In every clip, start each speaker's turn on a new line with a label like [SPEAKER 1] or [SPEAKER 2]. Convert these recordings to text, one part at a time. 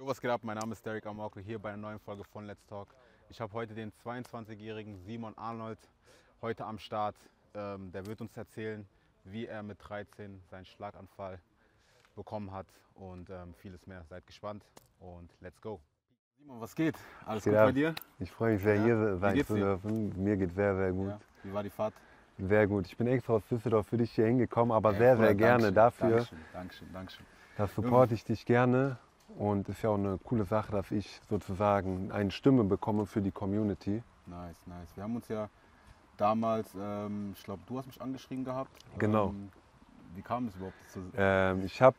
[SPEAKER 1] Jo, was geht ab? Mein Name ist Derek Amorko hier bei einer neuen Folge von Let's Talk. Ich habe heute den 22-jährigen Simon Arnold heute am Start. Ähm, der wird uns erzählen, wie er mit 13 seinen Schlaganfall bekommen hat und ähm, vieles mehr. Seid gespannt und let's go. Simon, was geht? Alles
[SPEAKER 2] Geht
[SPEAKER 1] gut
[SPEAKER 2] ab.
[SPEAKER 1] bei dir?
[SPEAKER 2] Ich freue mich sehr,
[SPEAKER 1] Ja.
[SPEAKER 2] hier sein zu dürfen. Mir geht sehr, sehr gut.
[SPEAKER 1] Ja. Wie war die Fahrt?
[SPEAKER 2] Sehr gut. Ich bin extra aus Düsseldorf für dich hier hingekommen, aber
[SPEAKER 1] Ey,
[SPEAKER 2] sehr, sehr gerne
[SPEAKER 1] Dankeschön,
[SPEAKER 2] dafür.
[SPEAKER 1] Dankeschön, Dankeschön, Dankeschön.
[SPEAKER 2] Das supporte ich dich gerne. Und ist ja auch eine coole Sache, dass ich sozusagen eine Stimme bekomme für die Community.
[SPEAKER 1] Nice, nice. Wir haben uns ja damals, ähm, ich glaube, du hast mich angeschrieben gehabt.
[SPEAKER 2] Genau.
[SPEAKER 1] Ähm, wie kam es überhaupt dazu?
[SPEAKER 2] Ähm, ich habe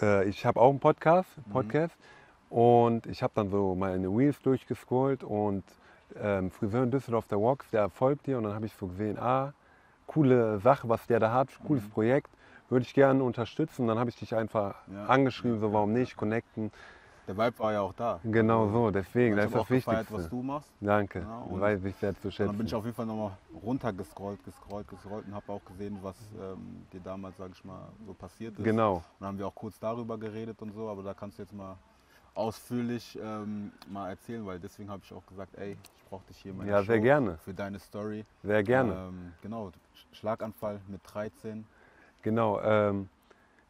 [SPEAKER 2] äh, ich hab auch einen Podcast,
[SPEAKER 1] Mhm.
[SPEAKER 2] Podcast und ich habe dann so meine Reels durchgescrollt und ähm, Friseur in Düsseldorf, der Walks, der folgt dir und dann habe ich so gesehen, ah, coole Sache, was der da hat, cooles
[SPEAKER 1] Mhm.
[SPEAKER 2] Projekt, würde ich gerne unterstützen. Dann habe ich dich einfach
[SPEAKER 1] Ja,
[SPEAKER 2] angeschrieben,
[SPEAKER 1] ja,
[SPEAKER 2] so warum nicht, connecten.
[SPEAKER 1] Der Vibe war ja auch da.
[SPEAKER 2] Genau so, deswegen, das ist das
[SPEAKER 1] auch gefeiert,
[SPEAKER 2] Wichtigste.
[SPEAKER 1] was du machst.
[SPEAKER 2] Danke,
[SPEAKER 1] Ja, und-
[SPEAKER 2] weiß ich sehr zu
[SPEAKER 1] Und dann bin ich
[SPEAKER 2] schätzen.
[SPEAKER 1] auf jeden Fall nochmal runtergescrollt, gescrollt, gescrollt und habe auch gesehen, was ähm, dir damals, sage ich mal, so passiert ist.
[SPEAKER 2] Genau,
[SPEAKER 1] Und dann haben wir auch kurz darüber geredet und so, aber da kannst du jetzt mal ausführlich ähm, mal erzählen, weil deswegen habe ich auch gesagt, ey, ich brauche dich hier meiner
[SPEAKER 2] ja, sehr
[SPEAKER 1] Show
[SPEAKER 2] gerne,
[SPEAKER 1] für deine Story.
[SPEAKER 2] sehr gerne.
[SPEAKER 1] Ähm, genau, Sch- Schlaganfall mit 13.
[SPEAKER 2] Genau, ähm,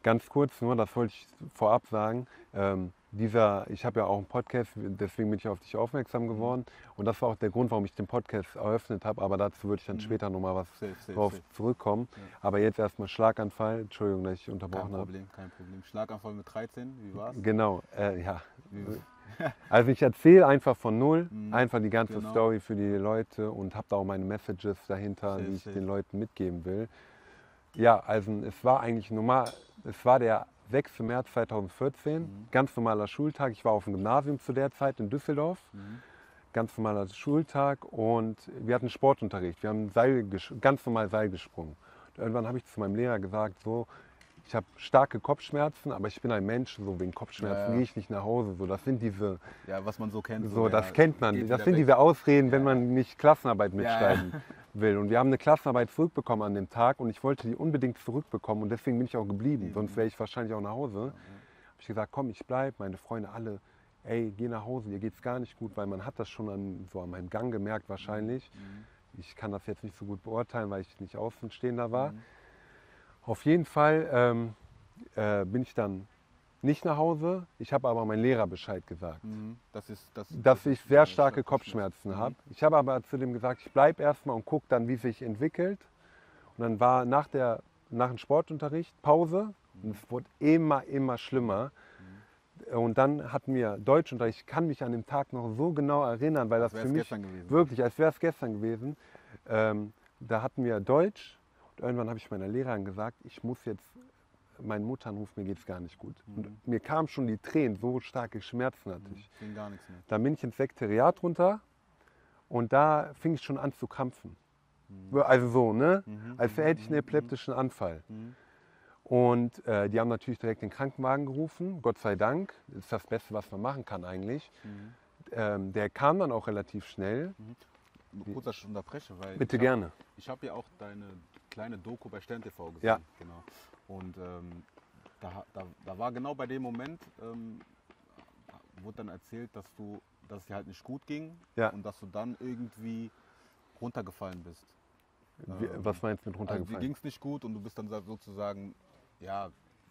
[SPEAKER 2] ganz kurz nur, das wollte ich vorab sagen. Ähm, dieser, ich habe ja auch einen Podcast, deswegen bin ich auf dich aufmerksam geworden. Und das war auch der Grund, warum ich den Podcast eröffnet habe. Aber dazu würde ich dann
[SPEAKER 1] Mhm.
[SPEAKER 2] später nochmal was
[SPEAKER 1] Safe, safe,
[SPEAKER 2] drauf
[SPEAKER 1] safe.
[SPEAKER 2] zurückkommen.
[SPEAKER 1] Ja.
[SPEAKER 2] Aber jetzt erstmal Schlaganfall. Entschuldigung, dass ich
[SPEAKER 1] Kein
[SPEAKER 2] unterbrochen habe.
[SPEAKER 1] Problem, kein Problem. Schlaganfall mit 13, wie war's?
[SPEAKER 2] Genau, äh, ja. Also ich erzähle einfach von null,
[SPEAKER 1] Mhm,
[SPEAKER 2] einfach die ganze
[SPEAKER 1] genau.
[SPEAKER 2] Story für die Leute und habe da auch meine Messages dahinter, die ich den Leuten mitgeben will. Ja, also es war eigentlich normal, es war der 6. März 2014,
[SPEAKER 1] Mhm.
[SPEAKER 2] ganz normaler Schultag. Ich war auf dem Gymnasium zu der Zeit in Düsseldorf,
[SPEAKER 1] mhm.
[SPEAKER 2] ganz normaler Schultag und wir hatten Sportunterricht. Wir haben Seil, ganz normal Seil gesprungen. Und irgendwann habe ich zu meinem Lehrer gesagt, so, ich habe starke Kopfschmerzen, aber ich bin ein Mensch, so wegen Kopfschmerzen
[SPEAKER 1] Ja, ja.
[SPEAKER 2] gehe ich nicht nach Hause. So, das sind diese
[SPEAKER 1] Ja, was man so kennt.
[SPEAKER 2] so,
[SPEAKER 1] ja,
[SPEAKER 2] das kennt man.
[SPEAKER 1] geht
[SPEAKER 2] Das sind
[SPEAKER 1] weg.
[SPEAKER 2] diese Ausreden, wenn
[SPEAKER 1] Ja.
[SPEAKER 2] man nicht Klassenarbeit
[SPEAKER 1] Ja, ja.
[SPEAKER 2] mitschreiben will. Und wir haben eine Klassenarbeit zurückbekommen an dem Tag und ich wollte die unbedingt zurückbekommen und deswegen bin ich auch geblieben.
[SPEAKER 1] Mhm.
[SPEAKER 2] Sonst wäre ich wahrscheinlich auch nach Hause. Habe ich gesagt, komm, ich bleibe. Meine Freunde alle, ey, geh nach Hause, dir geht's gar nicht gut, weil man hat das schon an, so an meinem Gang gemerkt wahrscheinlich.
[SPEAKER 1] Mhm.
[SPEAKER 2] Ich kann das jetzt nicht so gut beurteilen, weil ich nicht Außenstehender war.
[SPEAKER 1] Mhm.
[SPEAKER 2] Auf jeden Fall ähm, äh, bin ich dann nicht nach Hause. Ich habe aber meinem Lehrer Bescheid gesagt
[SPEAKER 1] Mhm. Das ist, das,
[SPEAKER 2] dass ich sehr starke Kopfschmerzen
[SPEAKER 1] Mhm.
[SPEAKER 2] habe. Ich habe aber zu dem gesagt, ich bleibe erstmal und gucke dann, wie sich entwickelt. Und dann war nach, der, nach dem Sportunterricht Pause und es wurde immer, immer schlimmer.
[SPEAKER 1] Mhm.
[SPEAKER 2] Und dann hatten wir Deutschunterricht. Ich kann mich an den Tag noch so genau erinnern, weil das für mich
[SPEAKER 1] gestern gewesen.
[SPEAKER 2] wirklich, als wäre es gestern gewesen. Ähm, da hatten wir Deutsch und irgendwann habe ich meiner Lehrerin gesagt, ich muss jetzt meine Mutter anrufen, mir geht es gar nicht gut.
[SPEAKER 1] Mhm.
[SPEAKER 2] Und mir kamen schon die Tränen, so starke Schmerzen hatte ich.
[SPEAKER 1] Ging gar nichts mehr.
[SPEAKER 2] Dann bin ich ins Sekretariat runter und da fing ich schon an zu krampfen.
[SPEAKER 1] Mhm.
[SPEAKER 2] Also so, ne?
[SPEAKER 1] Mhm.
[SPEAKER 2] Als hätte ich einen
[SPEAKER 1] Mhm.
[SPEAKER 2] epileptischen Anfall.
[SPEAKER 1] Mhm.
[SPEAKER 2] Und äh, die haben natürlich direkt den Krankenwagen gerufen. Gott sei Dank. Das ist das Beste, was man machen kann eigentlich.
[SPEAKER 1] Mhm.
[SPEAKER 2] Ähm, der kam dann auch relativ schnell.
[SPEAKER 1] Kurz, dass ich unterbreche, weil
[SPEAKER 2] Bitte
[SPEAKER 1] ich
[SPEAKER 2] gerne.
[SPEAKER 1] Hab, ich habe ja auch deine kleine Doku bei Stern TV gesehen.
[SPEAKER 2] Ja.
[SPEAKER 1] Genau. Und ähm, da, da, da war genau bei dem Moment, ähm, wurde dann erzählt, dass du, dass es dir halt nicht gut ging
[SPEAKER 2] Ja.
[SPEAKER 1] und dass du dann irgendwie runtergefallen bist.
[SPEAKER 2] Wie,
[SPEAKER 1] Ähm,
[SPEAKER 2] was meinst du mit
[SPEAKER 1] Also dir
[SPEAKER 2] runtergefallen?
[SPEAKER 1] ging es nicht gut und du bist dann sozusagen, ja,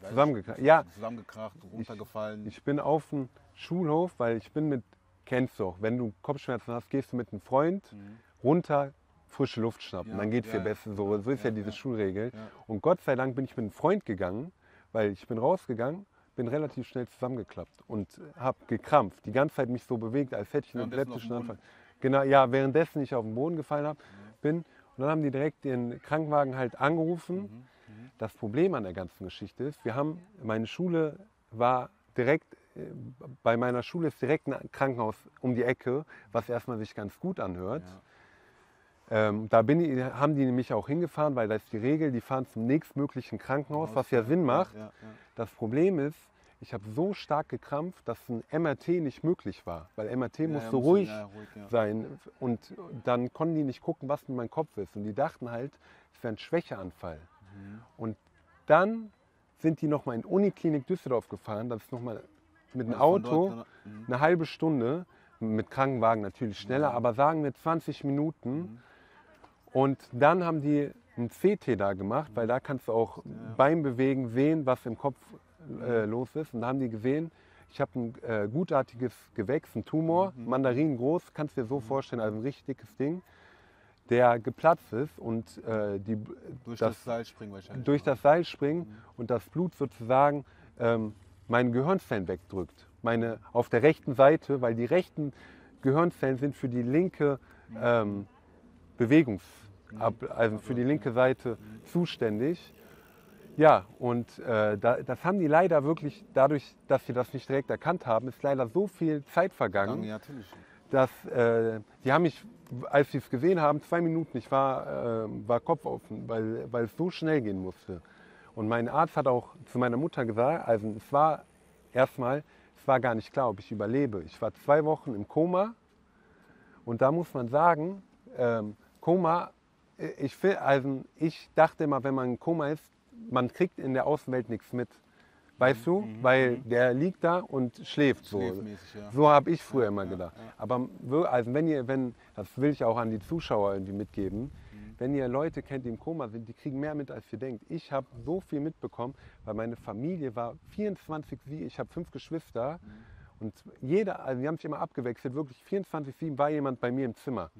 [SPEAKER 2] Zusammengekracht.
[SPEAKER 1] ich,
[SPEAKER 2] Ja.
[SPEAKER 1] zusammengekracht, runtergefallen.
[SPEAKER 2] Ich bin auf dem Schulhof, weil ich bin mit, kennst du auch, wenn du Kopfschmerzen hast, gehst du mit einem Freund
[SPEAKER 1] Mhm.
[SPEAKER 2] runter, frische Luft schnappen.
[SPEAKER 1] Ja,
[SPEAKER 2] dann geht
[SPEAKER 1] ja.
[SPEAKER 2] besser. So, so ist ja, diese. Schulregel. Und Gott sei Dank bin ich mit einem Freund gegangen, weil ich bin rausgegangen, bin relativ schnell zusammengeklappt und habe gekrampft. Die ganze Zeit mich so bewegt, als hätte ich einen epileptischen Anfall. Genau, ja, währenddessen ich auf den Boden gefallen hab, bin. Und dann haben die direkt den Krankenwagen halt angerufen.
[SPEAKER 1] Mhm. Mhm.
[SPEAKER 2] Das Problem an der ganzen Geschichte ist, wir haben, meine Schule war direkt, äh, bei meiner Schule ist direkt ein Krankenhaus um die Ecke, was erstmal sich ganz gut anhört.
[SPEAKER 1] Ja.
[SPEAKER 2] Ähm, da bin ich, haben die nämlich auch hingefahren, weil das ist die Regel, die fahren zum nächstmöglichen Krankenhaus, was ja Sinn macht.
[SPEAKER 1] Ja, ja,
[SPEAKER 2] Das Problem ist, ich habe so stark gekrampft, dass ein MRT nicht möglich war, weil MRT
[SPEAKER 1] ja.
[SPEAKER 2] muss
[SPEAKER 1] Ja,
[SPEAKER 2] so
[SPEAKER 1] muss-
[SPEAKER 2] ruhig
[SPEAKER 1] ja, ruhig ja.
[SPEAKER 2] sein und dann konnten die nicht gucken, was mit meinem Kopf ist und die dachten halt, es wäre ein Schwächeanfall.
[SPEAKER 1] Mhm.
[SPEAKER 2] Und dann sind die nochmal in Uniklinik Düsseldorf gefahren, das ist nochmal mit dem
[SPEAKER 1] Also
[SPEAKER 2] Auto
[SPEAKER 1] dort mhm.
[SPEAKER 2] eine halbe Stunde, mit Krankenwagen natürlich schneller, aber sagen wir 20 Minuten.
[SPEAKER 1] Mhm.
[SPEAKER 2] Und dann haben die ein CT da gemacht, weil da kannst du auch beim Bewegen sehen, was im Kopf äh, los ist. Und da haben die gesehen, ich habe ein äh, gutartiges Gewächs, ein Tumor,
[SPEAKER 1] Mhm.
[SPEAKER 2] Mandarin groß, kannst du dir so vorstellen, also ein richtig dickes Ding, der geplatzt ist und äh, die,
[SPEAKER 1] Durch
[SPEAKER 2] das-
[SPEAKER 1] das, Seil springen wahrscheinlich.
[SPEAKER 2] durch das Seil springen und das Blut sozusagen ähm, meine Gehirnzellen wegdrückt. Meine auf der rechten Seite, weil die rechten Gehirnzellen sind für die linke ähm, Bewegungs, also für die linke Seite zuständig. Ja, und äh, da, das haben die leider wirklich, dadurch, dass sie das nicht direkt erkannt haben, ist leider so viel Zeit vergangen
[SPEAKER 1] Ja, natürlich.
[SPEAKER 2] dass äh, die haben mich, als sie es gesehen haben, zwei Minuten, ich war, äh, war kopfoffen, weil, weil es so schnell gehen musste. Und mein Arzt hat auch zu meiner Mutter gesagt, also es war erstmal, es war gar nicht klar, ob ich überlebe. Ich war zwei Wochen im Koma und da muss man sagen, ähm, Koma, ich, will- also ich dachte immer, wenn man im Koma ist, man kriegt in der Außenwelt nichts mit. Weißt du? Weil der liegt da und schläft so.
[SPEAKER 1] Ja.
[SPEAKER 2] So habe ich früher immer
[SPEAKER 1] ja,
[SPEAKER 2] gedacht.
[SPEAKER 1] ja.
[SPEAKER 2] Aber also wenn ihr, wenn, das will ich auch an die Zuschauer irgendwie mitgeben,
[SPEAKER 1] Mhm.
[SPEAKER 2] wenn ihr Leute kennt, die im Koma sind, die kriegen mehr mit, als ihr denkt. Ich habe so viel mitbekommen, weil meine Familie war 24, sie- ich habe fünf Geschwister
[SPEAKER 1] Mhm.
[SPEAKER 2] und jeder, also die haben sich immer abgewechselt, wirklich 24-7 war jemand bei mir im Zimmer.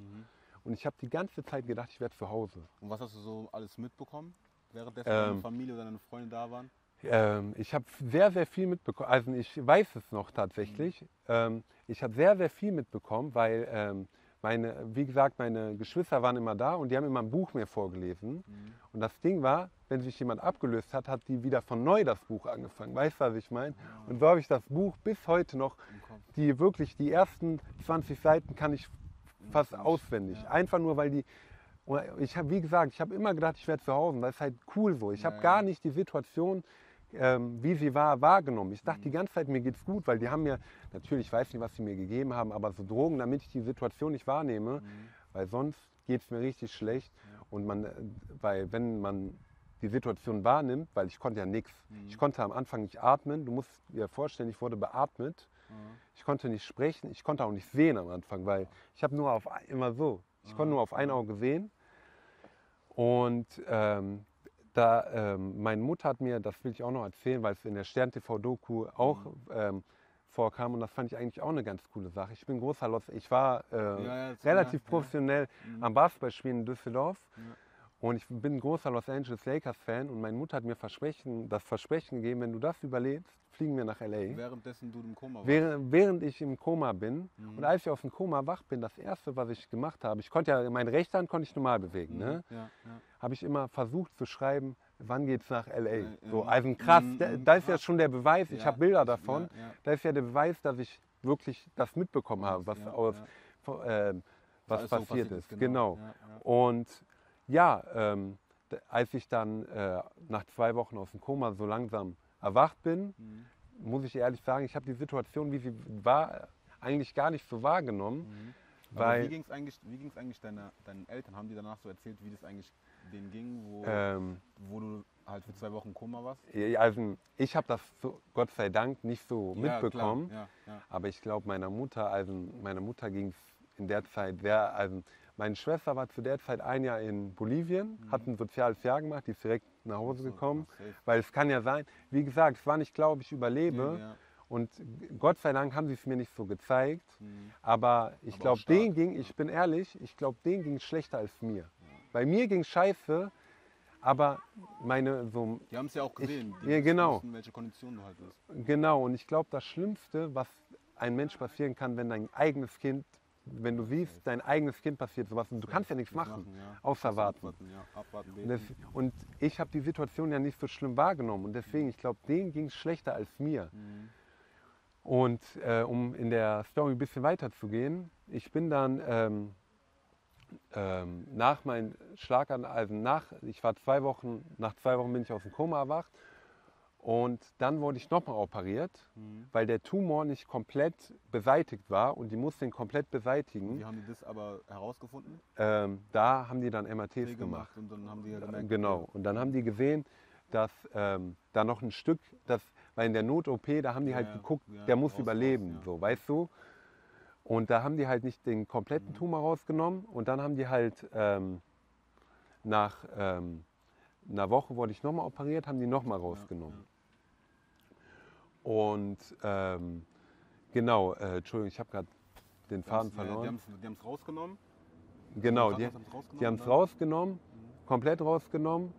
[SPEAKER 1] Mhm.
[SPEAKER 2] Und ich habe die ganze Zeit gedacht, ich werde zu Hause.
[SPEAKER 1] Und was hast du so alles mitbekommen, währenddessen
[SPEAKER 2] Ähm,
[SPEAKER 1] deine Familie oder deine Freunde da waren?
[SPEAKER 2] Ähm, ich habe sehr, sehr viel mitbekommen. Also ich weiß es noch tatsächlich. Ähm, ich habe sehr, sehr viel mitbekommen, weil ähm, meine, wie gesagt, meine Geschwister waren immer da und die haben immer ein Buch mir vorgelesen. Und das Ding war, wenn sich jemand abgelöst hat, hat die wieder von neu das Buch angefangen. Weißt du, was ich meine? Und so habe ich das Buch bis heute noch, die wirklich, die ersten 20 Seiten kann ich fast auswendig. Einfach nur, weil die, ich habe, wie gesagt, ich habe immer gedacht, ich werde zu Hause. Das ist halt cool so. Ich habe gar nicht die Situation, ähm, wie sie war, wahrgenommen. Ich
[SPEAKER 1] Mhm.
[SPEAKER 2] dachte die ganze Zeit, mir geht's gut, weil die haben mir, natürlich, ich weiß nicht, was sie mir gegeben haben, aber so Drogen, damit ich die Situation nicht wahrnehme,
[SPEAKER 1] Mhm.
[SPEAKER 2] weil sonst geht es mir richtig schlecht. Und man, äh, weil wenn man die Situation wahrnimmt, weil ich konnte ja nichts.
[SPEAKER 1] Mhm.
[SPEAKER 2] Ich konnte am Anfang nicht atmen. Du musst dir vorstellen, ich wurde beatmet. Ich konnte nicht sprechen, ich konnte auch nicht sehen am Anfang, weil ich habe nur auf immer so. Ich konnte nur auf ein Auge sehen. Und ähm, da ähm, meine Mutter hat mir, das will ich auch noch erzählen, weil es in der Stern TV Doku auch ähm, vorkam und das fand ich eigentlich auch eine ganz coole Sache. Ich bin großer Los, ich war äh,
[SPEAKER 1] ja, das-
[SPEAKER 2] relativ
[SPEAKER 1] ja, ja.
[SPEAKER 2] professionell
[SPEAKER 1] Mhm.
[SPEAKER 2] am Basketballspielen in Düsseldorf.
[SPEAKER 1] Ja.
[SPEAKER 2] Und ich bin ein großer Los Angeles Lakers Fan und meine Mutter hat mir versprechen, das Versprechen gegeben, wenn du das überlebst, fliegen wir nach LA.
[SPEAKER 1] Währenddessen du im Koma warst.
[SPEAKER 2] Während, während ich im Koma bin
[SPEAKER 1] Mhm.
[SPEAKER 2] und als ich aus dem Koma wach bin, das erste, was ich gemacht habe, ich konnte ja, meine rechte Hand konnte ich normal bewegen, ne?
[SPEAKER 1] Ja, ja.
[SPEAKER 2] habe ich immer versucht zu schreiben, wann geht's nach LA.
[SPEAKER 1] Äh,
[SPEAKER 2] So,
[SPEAKER 1] ähm,
[SPEAKER 2] also krass,
[SPEAKER 1] mm,
[SPEAKER 2] da,
[SPEAKER 1] mm,
[SPEAKER 2] da ist ja schon der Beweis, ich
[SPEAKER 1] Ja,
[SPEAKER 2] habe Bilder
[SPEAKER 1] ja,
[SPEAKER 2] davon,
[SPEAKER 1] ja.
[SPEAKER 2] da ist ja der Beweis, dass ich wirklich das mitbekommen habe, was,
[SPEAKER 1] Ja,
[SPEAKER 2] aus,
[SPEAKER 1] ja.
[SPEAKER 2] ähm, was
[SPEAKER 1] alles so
[SPEAKER 2] passiert ist.
[SPEAKER 1] genau.
[SPEAKER 2] Genau.
[SPEAKER 1] Ja, ja.
[SPEAKER 2] Und ja, ähm, als ich dann äh, nach zwei Wochen aus dem Koma so langsam erwacht bin,
[SPEAKER 1] Mhm.
[SPEAKER 2] muss ich ehrlich sagen, ich habe die Situation, wie sie war, eigentlich gar nicht so wahrgenommen.
[SPEAKER 1] Mhm.
[SPEAKER 2] Weil-
[SPEAKER 1] wie ging es eigentlich, wie ging's eigentlich deine, deinen Eltern? Haben die danach so erzählt, wie das eigentlich denen ging, wo,
[SPEAKER 2] Ähm,
[SPEAKER 1] wo du halt für zwei Wochen im Koma warst?
[SPEAKER 2] also ich habe das so, Gott sei Dank nicht so
[SPEAKER 1] Ja,
[SPEAKER 2] mitbekommen.
[SPEAKER 1] Ja, ja.
[SPEAKER 2] Aber ich glaube, meiner Mutter, also meiner Mutter ging es in der Zeit sehr, also meine Schwester war zu der Zeit ein Jahr in Bolivien, hat ein soziales Jahr gemacht, die ist direkt nach Hause
[SPEAKER 1] So,
[SPEAKER 2] gekommen.
[SPEAKER 1] ja, safe.
[SPEAKER 2] Weil es kann ja sein, wie gesagt, es war nicht klar, ob ich überlebe.
[SPEAKER 1] Ja,
[SPEAKER 2] Und Gott sei Dank haben sie es mir nicht so gezeigt.
[SPEAKER 1] mhm.
[SPEAKER 2] Aber ich glaube, denen ging,
[SPEAKER 1] ja.
[SPEAKER 2] ich bin ehrlich, ich glaube, denen ging es schlechter als mir. Bei mir ging es scheiße, aber meine so
[SPEAKER 1] Die haben es ja auch gesehen. die
[SPEAKER 2] ja, genau.
[SPEAKER 1] wussten, welche Kondition du halt bist.
[SPEAKER 2] Genau, und ich glaube, das Schlimmste, was ein Mensch passieren kann, wenn dein eigenes Kind, wenn du siehst, dein eigenes Kind passiert sowas und du kannst ja nichts machen, außer warten. Und, ich habe die Situation ja nicht so schlimm wahrgenommen und deswegen, ich glaube, denen ging es schlechter als mir.
[SPEAKER 1] Mhm.
[SPEAKER 2] Und äh, um in der Story ein bisschen weiter zu gehen, ich bin dann ähm, ähm, nach meinem Schlaganfall, also nach, ich war zwei Wochen, nach zwei Wochen bin ich aus dem Koma erwacht und dann wurde ich nochmal operiert,
[SPEAKER 1] Mhm.
[SPEAKER 2] weil der Tumor nicht komplett beseitigt war und die mussten ihn komplett beseitigen.
[SPEAKER 1] Wie haben die das aber herausgefunden?
[SPEAKER 2] Ähm, da haben die dann MRTs
[SPEAKER 1] Viel
[SPEAKER 2] gemacht.
[SPEAKER 1] Und dann haben die ja gemerkt,
[SPEAKER 2] Genau. Und dann haben die gesehen, dass ähm, da noch ein Stück, das, weil in der Not-OP, da haben die
[SPEAKER 1] Ja,
[SPEAKER 2] halt geguckt,
[SPEAKER 1] ja,
[SPEAKER 2] der muss überleben,
[SPEAKER 1] ja.
[SPEAKER 2] so, weißt du? Und da haben die halt nicht den kompletten
[SPEAKER 1] Mhm.
[SPEAKER 2] Tumor rausgenommen und dann haben die halt ähm, nach ähm, einer Woche wurde ich nochmal operiert, haben die nochmal rausgenommen. Und ähm, genau, äh, Entschuldigung, ich habe gerade den Faden
[SPEAKER 1] Die haben
[SPEAKER 2] verloren.
[SPEAKER 1] es rausgenommen.
[SPEAKER 2] Genau, die, die haben es
[SPEAKER 1] dann-
[SPEAKER 2] rausgenommen, komplett rausgenommen.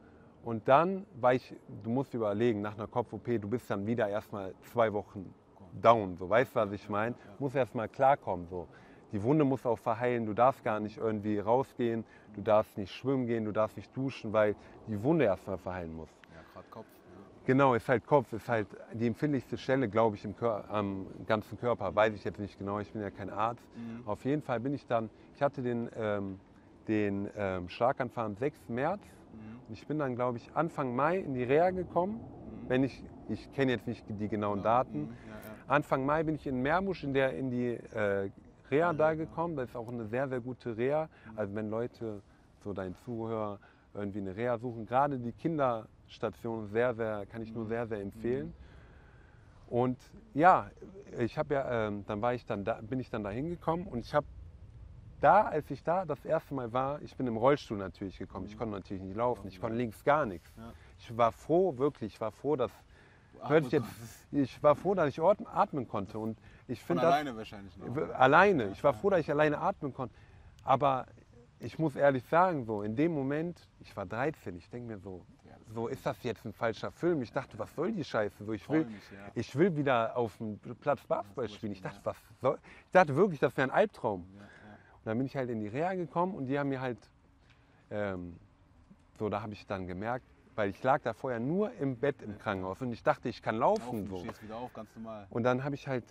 [SPEAKER 2] Und dann war ich, du musst überlegen, nach einer Kopf-OP, du bist dann wieder erstmal zwei Wochen down. So, weißt du, was ich meine? Muss erstmal klarkommen. So. Die Wunde muss auch verheilen, du darfst gar nicht irgendwie rausgehen, du darfst nicht schwimmen gehen, du darfst nicht duschen, weil die Wunde erstmal verheilen muss.
[SPEAKER 1] Ja, gerade Kopf. Ja.
[SPEAKER 2] Genau, ist halt Kopf, ist halt die empfindlichste Stelle, glaube ich, im Kör am ganzen Körper. Weiß ich jetzt nicht genau, ich bin ja kein Arzt.
[SPEAKER 1] Mhm.
[SPEAKER 2] Auf jeden Fall bin ich dann, ich hatte den, ähm, den ähm, Schlaganfall am 6. März
[SPEAKER 1] Mhm.
[SPEAKER 2] und ich bin dann, glaube ich, Anfang Mai in die Reha gekommen. Wenn ich, ich kenne jetzt nicht die genauen Daten.
[SPEAKER 1] Mhm. Ja, ja.
[SPEAKER 2] Anfang Mai bin ich in Meerbusch in, der, in die äh, Reha da gekommen. Das ist auch eine sehr, sehr gute Reha. Also wenn Leute, so dein Zuhörer, irgendwie eine Reha suchen, gerade die Kinderstation sehr, sehr, kann ich nur sehr, sehr empfehlen. Und ja, ich habe ja, ähm, dann war ich dann da, bin ich dann da hingekommen und ich habe da, als ich da das erste Mal war, ich bin im Rollstuhl natürlich gekommen. Ich konnte natürlich nicht laufen, ich konnte links gar nichts.
[SPEAKER 1] Ja.
[SPEAKER 2] Ich war froh, wirklich, ich war froh, dass
[SPEAKER 1] atmen
[SPEAKER 2] jetzt, ich war froh, dass ich atmen konnte und ich finde
[SPEAKER 1] alleine wahrscheinlich noch.
[SPEAKER 2] alleine. Ich war froh, dass ich alleine atmen konnte. Aber ich muss ehrlich sagen, so in dem Moment, ich war 13, ich denke mir so, so ist das jetzt ein falscher Film. Ich dachte, was soll die Scheiße? So, ich will,
[SPEAKER 1] Träumig, ja.
[SPEAKER 2] ich will wieder auf dem Platz Basketball spielen. Ich dachte, was soll? Ich dachte wirklich, das wäre ein Albtraum.
[SPEAKER 1] Ja.
[SPEAKER 2] Und dann bin ich halt in die Reha gekommen und die haben mir halt, ähm, so da habe ich dann gemerkt, weil ich lag da vorher nur im Bett im Krankenhaus und ich dachte, ich kann laufen.
[SPEAKER 1] Laufen,
[SPEAKER 2] so.
[SPEAKER 1] auf.
[SPEAKER 2] Und dann habe ich halt,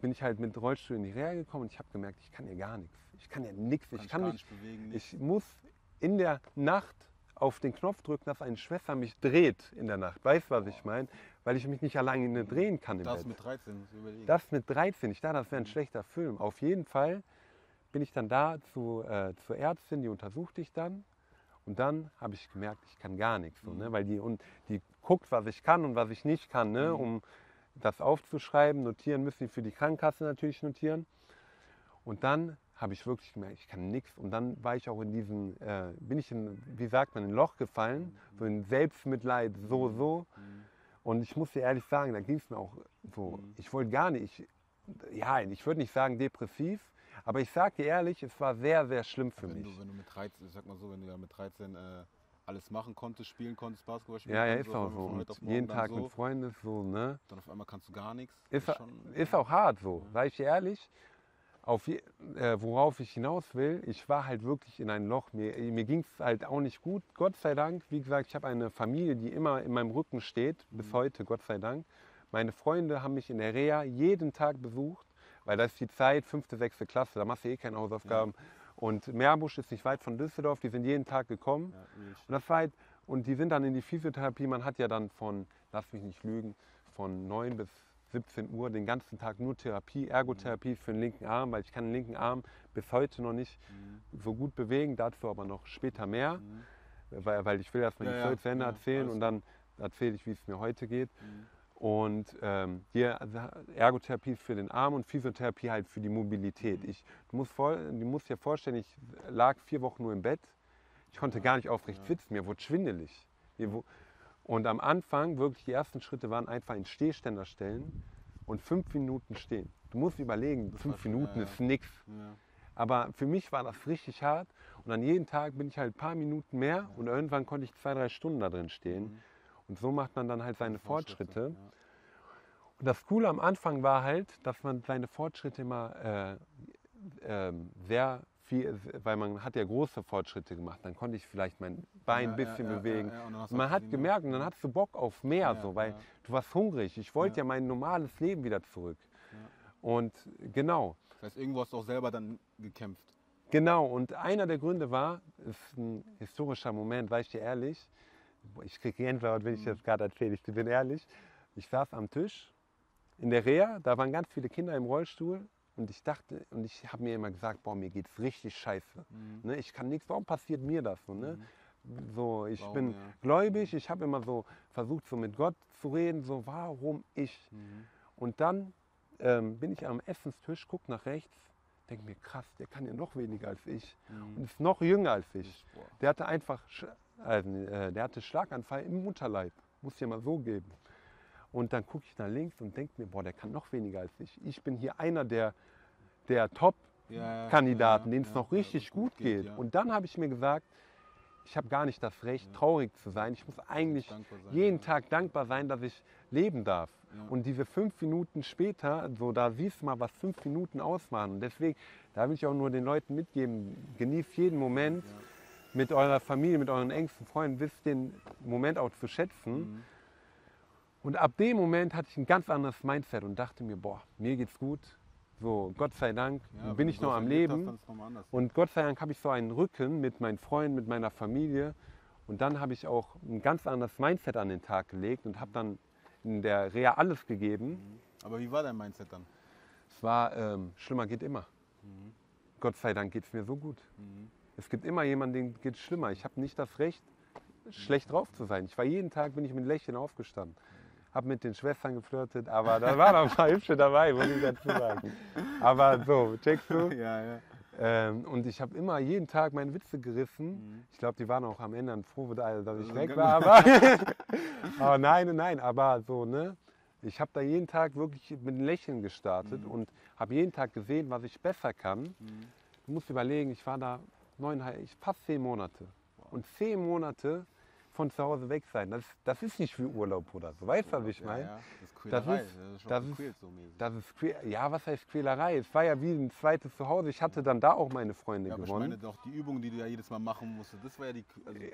[SPEAKER 2] bin ich halt mit Rollstuhl in die Reha gekommen und ich habe gemerkt, ich kann ja gar nichts. Ich kann ja nichts. Ich kann nicht.
[SPEAKER 1] nicht bewegen. Nicht.
[SPEAKER 2] Ich muss in der Nacht auf den Knopf drücken, dass eine Schwester mich dreht in der Nacht. Weißt du, was ich meine? Weil ich mich nicht alleine drehen kann im
[SPEAKER 1] das
[SPEAKER 2] Bett.
[SPEAKER 1] mit 13, musst du überlegen.
[SPEAKER 2] Das mit 13, ich dachte, das wäre ein schlechter Film. Auf jeden Fall bin ich dann da zu, äh, zur Ärztin, die untersucht dich dann. Und dann habe ich gemerkt, ich kann gar nichts. So, ne? Weil die, und die guckt, was ich kann und was ich nicht kann, ne? um das aufzuschreiben. Notieren müssen die für die Krankenkasse natürlich notieren. Und dann habe ich wirklich gemerkt, ich kann nichts. Und dann war ich auch in diesen, äh, bin ich in, wie sagt man, in ein Loch gefallen, so in Selbstmitleid, so, so. Und ich muss dir ehrlich sagen, da ging es mir auch so, ich wollte gar nicht, ich, ja, ich würde nicht sagen depressiv, aber ich sage dir ehrlich, es war sehr, sehr schlimm für
[SPEAKER 1] wenn,
[SPEAKER 2] mich.
[SPEAKER 1] du, wenn du mit 13, ich sag mal so, wenn du ja mit 13 äh, alles machen konntest, spielen konntest, Basketball spielen
[SPEAKER 2] Ja, ja, ist auch so.
[SPEAKER 1] auf morgen
[SPEAKER 2] jeden Tag
[SPEAKER 1] so,
[SPEAKER 2] mit Freunden, so, ne?
[SPEAKER 1] Dann auf einmal kannst du gar nichts.
[SPEAKER 2] Ist,
[SPEAKER 1] Das schon-
[SPEAKER 2] ist auch hart so, sage ich dir ehrlich. Auf äh, worauf ich hinaus will, ich war halt wirklich in ein Loch. Mir, mir ging es halt auch nicht gut, Gott sei Dank. Wie gesagt, ich habe eine Familie, die immer in meinem Rücken steht, bis heute, Gott sei Dank. Meine Freunde haben mich in der Reha jeden Tag besucht, weil das ist die Zeit, fünfte, sechste Klasse, da machst du eh keine Hausaufgaben. Und Meerbusch ist nicht weit von Düsseldorf, die sind jeden Tag gekommen.
[SPEAKER 1] Ja, wirklich.
[SPEAKER 2] Und das war halt, und die sind dann in die Physiotherapie. Man hat ja dann von, lass mich nicht lügen, von 9 bis 17 Uhr den ganzen Tag nur Therapie, Ergotherapie für den linken Arm, weil ich kann den linken Arm bis heute noch nicht so gut bewegen, dazu aber noch später mehr, weil, weil ich will erstmal
[SPEAKER 1] Ja,
[SPEAKER 2] die
[SPEAKER 1] ja,
[SPEAKER 2] zu Ende
[SPEAKER 1] ja,
[SPEAKER 2] erzählen und dann erzähle ich, wie es mir heute geht.
[SPEAKER 1] Mhm.
[SPEAKER 2] Und ähm, die Ergotherapie ist für den Arm und Physiotherapie halt für die Mobilität. Ich, du, musst vor, du musst dir vorstellen, ich lag vier Wochen nur im Bett. Ich konnte gar nicht aufrecht sitzen, mir wurde schwindelig. Mir und am Anfang, wirklich die ersten Schritte waren einfach in Stehständer stellen und fünf Minuten stehen. Du musst überlegen, fünf Minuten
[SPEAKER 1] ja, ja.
[SPEAKER 2] ist nichts.
[SPEAKER 1] Ja.
[SPEAKER 2] Aber für mich war das richtig hart. Und an jeden Tag bin ich halt ein paar Minuten mehr und irgendwann konnte ich zwei, drei Stunden da drin stehen. Und so macht man dann halt seine Fortschritte.
[SPEAKER 1] Ja.
[SPEAKER 2] Und das Coole am Anfang war halt, dass man seine Fortschritte immer äh, ähm, sehr viel, weil man hat ja große Fortschritte gemacht. Dann konnte ich vielleicht mein Bein ein
[SPEAKER 1] Ja,
[SPEAKER 2] bisschen
[SPEAKER 1] ja,
[SPEAKER 2] bewegen.
[SPEAKER 1] ja,
[SPEAKER 2] man hat gemerkt und dann hast du Bock auf mehr, so, weil du warst hungrig. Ich wollte
[SPEAKER 1] Ja.
[SPEAKER 2] mein normales Leben wieder zurück. Und genau,
[SPEAKER 1] Das heißt, irgendwo hast du auch selber dann gekämpft.
[SPEAKER 2] Genau, und einer der Gründe war, ist ein historischer Moment, sag ich dir ehrlich, ich kriege Gänsehaut, wenn ich das gerade erzähle, ich bin ehrlich. Ich saß am Tisch in der Reha, da waren ganz viele Kinder im Rollstuhl und ich dachte, und ich habe mir immer gesagt, boah, mir geht's richtig scheiße. Ne, ich kann nichts, warum passiert mir das so? Ne? So, ich
[SPEAKER 1] Warum,
[SPEAKER 2] bin
[SPEAKER 1] ja.
[SPEAKER 2] gläubig, ich habe immer so versucht, so mit Gott zu reden, so warum ich.
[SPEAKER 1] Mhm.
[SPEAKER 2] Und dann ähm, bin ich am Essenstisch, gucke nach rechts, denke mir, krass, der kann ja noch weniger als ich
[SPEAKER 1] Mhm.
[SPEAKER 2] und ist noch jünger als ich.
[SPEAKER 1] Ich-.
[SPEAKER 2] Der hatte einfach, also, äh, der hatte Schlaganfall im Mutterleib, muss ja mal so geben. Und dann gucke ich nach links und denke mir, boah, der kann noch weniger als ich. Ich bin hier einer der, der Top-Kandidaten, denen es noch richtig gut geht.
[SPEAKER 1] ja.
[SPEAKER 2] Und dann habe ich mir gesagt, ich habe gar nicht das Recht,
[SPEAKER 1] Ja.
[SPEAKER 2] traurig zu sein. Ich muss eigentlich
[SPEAKER 1] sein,
[SPEAKER 2] jeden
[SPEAKER 1] ja.
[SPEAKER 2] Tag dankbar sein, dass ich leben darf.
[SPEAKER 1] Ja.
[SPEAKER 2] Und diese fünf Minuten später, so da siehst du mal, was fünf Minuten ausmachen. Und deswegen, da will ich auch nur den Leuten mitgeben, genießt jeden Moment mit eurer Familie, mit euren engsten Freunden, wisst den Moment auch zu schätzen.
[SPEAKER 1] Mhm.
[SPEAKER 2] Und ab dem Moment hatte ich ein ganz anderes Mindset und dachte mir, boah, mir geht's gut. So, Gott sei Dank
[SPEAKER 1] Ja,
[SPEAKER 2] bin ich noch am
[SPEAKER 1] hast,
[SPEAKER 2] Leben.
[SPEAKER 1] anders.
[SPEAKER 2] Und Gott sei Dank habe ich so einen Rücken mit meinen Freunden, mit meiner Familie. Und dann habe ich auch ein ganz anderes Mindset an den Tag gelegt und habe dann in der Reha alles gegeben.
[SPEAKER 1] Mhm. Aber wie war dein Mindset dann?
[SPEAKER 2] Es war, ähm, schlimmer geht immer.
[SPEAKER 1] Mhm.
[SPEAKER 2] Gott sei Dank geht es mir so gut.
[SPEAKER 1] Mhm.
[SPEAKER 2] Es gibt immer jemanden, dem geht es schlimmer. Ich habe nicht das Recht, schlecht drauf zu sein. Ich war jeden Tag, bin ich mit Lächeln aufgestanden. Habe mit den Schwestern geflirtet, aber da waren auch ein paar Hübsche dabei, muss ich dazu sagen. Aber so, checkst du?
[SPEAKER 1] Ja, ja.
[SPEAKER 2] Ähm, und ich habe immer jeden Tag meine Witze gerissen.
[SPEAKER 1] Mhm.
[SPEAKER 2] Ich glaube, die waren auch am Ende froh, dass ich
[SPEAKER 1] Also
[SPEAKER 2] weg war. Aber, aber nein, nein, aber so, ne? Ich habe da jeden Tag wirklich mit einem Lächeln gestartet
[SPEAKER 1] Mhm.
[SPEAKER 2] und habe jeden Tag gesehen, was ich besser kann.
[SPEAKER 1] Mhm.
[SPEAKER 2] Du musst überlegen, ich war da neuneinhalb, ich fast zehn Monate. Und zehn Monate von zu Hause weg sein, das, das ist nicht wie Urlaub oder so. Weißt du, was ich
[SPEAKER 1] Ja,
[SPEAKER 2] meine?
[SPEAKER 1] ja. Das ist Quälerei.
[SPEAKER 2] ist-
[SPEAKER 1] Das ist
[SPEAKER 2] das ist-
[SPEAKER 1] so.
[SPEAKER 2] Das ist quäl ja, was heißt Quälerei? Es war ja wie ein zweites Zuhause. Ich hatte dann da auch meine Freunde
[SPEAKER 1] ja, aber ich
[SPEAKER 2] gewonnen.
[SPEAKER 1] meine doch die Übung, die du ja jedes Mal machen musstest, das war ja die.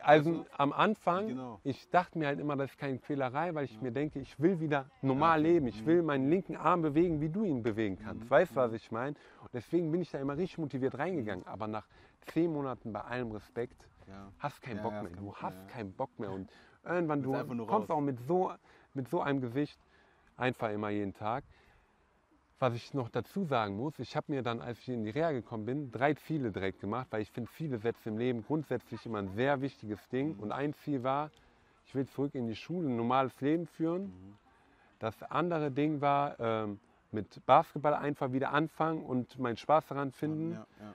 [SPEAKER 1] Also,
[SPEAKER 2] Also
[SPEAKER 1] weißt
[SPEAKER 2] am Anfang,
[SPEAKER 1] Genau.
[SPEAKER 2] ich dachte mir halt immer, das ist keine Quälerei, weil ich mir denke, ich will wieder normal leben. Ich
[SPEAKER 1] Mhm.
[SPEAKER 2] will meinen linken Arm bewegen, wie du ihn bewegen kannst.
[SPEAKER 1] Mhm.
[SPEAKER 2] Weißt du, was ich meine? Und deswegen bin ich da immer richtig motiviert reingegangen. Aber nach zehn Monaten bei allem Respekt?
[SPEAKER 1] Ja.
[SPEAKER 2] hast keinen
[SPEAKER 1] Ja,
[SPEAKER 2] Bock mehr. Du hast
[SPEAKER 1] ja.
[SPEAKER 2] keinen Bock mehr. Und irgendwann du kommst
[SPEAKER 1] raus.
[SPEAKER 2] auch mit so, mit so einem Gewicht einfach immer jeden Tag. Was ich noch dazu sagen muss, ich habe mir dann, als ich in die Reha gekommen bin, drei Ziele direkt gemacht, weil ich finde Ziele setzen im Leben grundsätzlich immer ein sehr wichtiges Ding.
[SPEAKER 1] Mhm.
[SPEAKER 2] Und ein Ziel war, ich will zurück in die Schule, ein normales Leben führen.
[SPEAKER 1] Mhm.
[SPEAKER 2] Das andere Ding war, ähm, mit Basketball einfach wieder anfangen und meinen Spaß daran finden.
[SPEAKER 1] Ja, ja.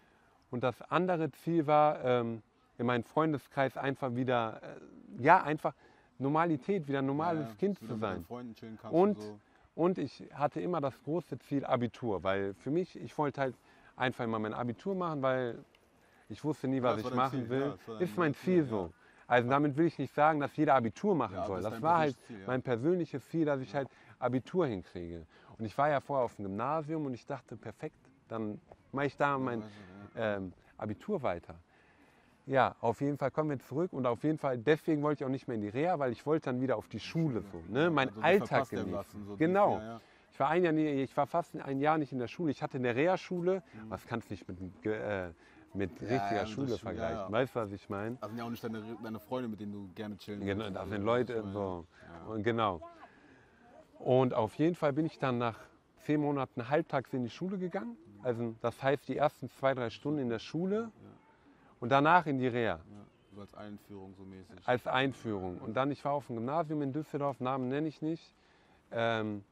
[SPEAKER 2] Und das andere Ziel war, ähm, in meinem Freundeskreis einfach wieder, äh, ja, einfach Normalität, wieder ein normales
[SPEAKER 1] Ja, ja,
[SPEAKER 2] Kind zu sein.
[SPEAKER 1] Kannst
[SPEAKER 2] Und
[SPEAKER 1] so.
[SPEAKER 2] Und ich hatte immer das große Ziel Abitur, weil für mich, ich wollte halt einfach immer mein Abitur machen, weil ich wusste nie,
[SPEAKER 1] Ja,
[SPEAKER 2] was
[SPEAKER 1] das
[SPEAKER 2] ich machen
[SPEAKER 1] Ziel,
[SPEAKER 2] will.
[SPEAKER 1] ja,
[SPEAKER 2] ist mein
[SPEAKER 1] Ziel,
[SPEAKER 2] Ziel so.
[SPEAKER 1] ja.
[SPEAKER 2] Also damit will ich nicht sagen, dass jeder Abitur machen
[SPEAKER 1] Ja,
[SPEAKER 2] soll.
[SPEAKER 1] das
[SPEAKER 2] war halt
[SPEAKER 1] Ziel, ja.
[SPEAKER 2] mein persönliches Ziel, dass ich halt Abitur hinkriege. Und ich war ja vorher auf dem Gymnasium und ich dachte, perfekt, dann mache ich da mein
[SPEAKER 1] ja.
[SPEAKER 2] ähm, Abitur weiter. Ja, auf jeden Fall kommen wir zurück und auf jeden Fall, deswegen wollte ich auch nicht mehr in die Reha, weil ich wollte dann wieder auf die Schule, so, ne? mein
[SPEAKER 1] Also
[SPEAKER 2] Alltag genießen.
[SPEAKER 1] und so.
[SPEAKER 2] genau.
[SPEAKER 1] Ja, ja.
[SPEAKER 2] Ich war, ein Jahr, nie- ich war fast ein Jahr nicht in der Schule. Ich hatte eine Reha-Schule,
[SPEAKER 1] Mhm.
[SPEAKER 2] was kannst du nicht mit, äh, mit richtiger Schule vergleichen. Weißt du, was ich meine?
[SPEAKER 1] Das sind ja auch nicht deine, deine Freunde, mit denen du gerne chillen
[SPEAKER 2] Genau, das
[SPEAKER 1] Also,
[SPEAKER 2] sind Leute so. Und genau. Und auf jeden Fall bin ich dann nach zehn Monaten halbtags in die Schule gegangen. Also das heißt die ersten zwei, drei Stunden in der Schule und danach in die Reha
[SPEAKER 1] Ja. So als Einführung so mäßig.
[SPEAKER 2] als Einführung. Und dann, ich war auf dem Gymnasium in Düsseldorf, Namen nenne ich nicht. Ähm,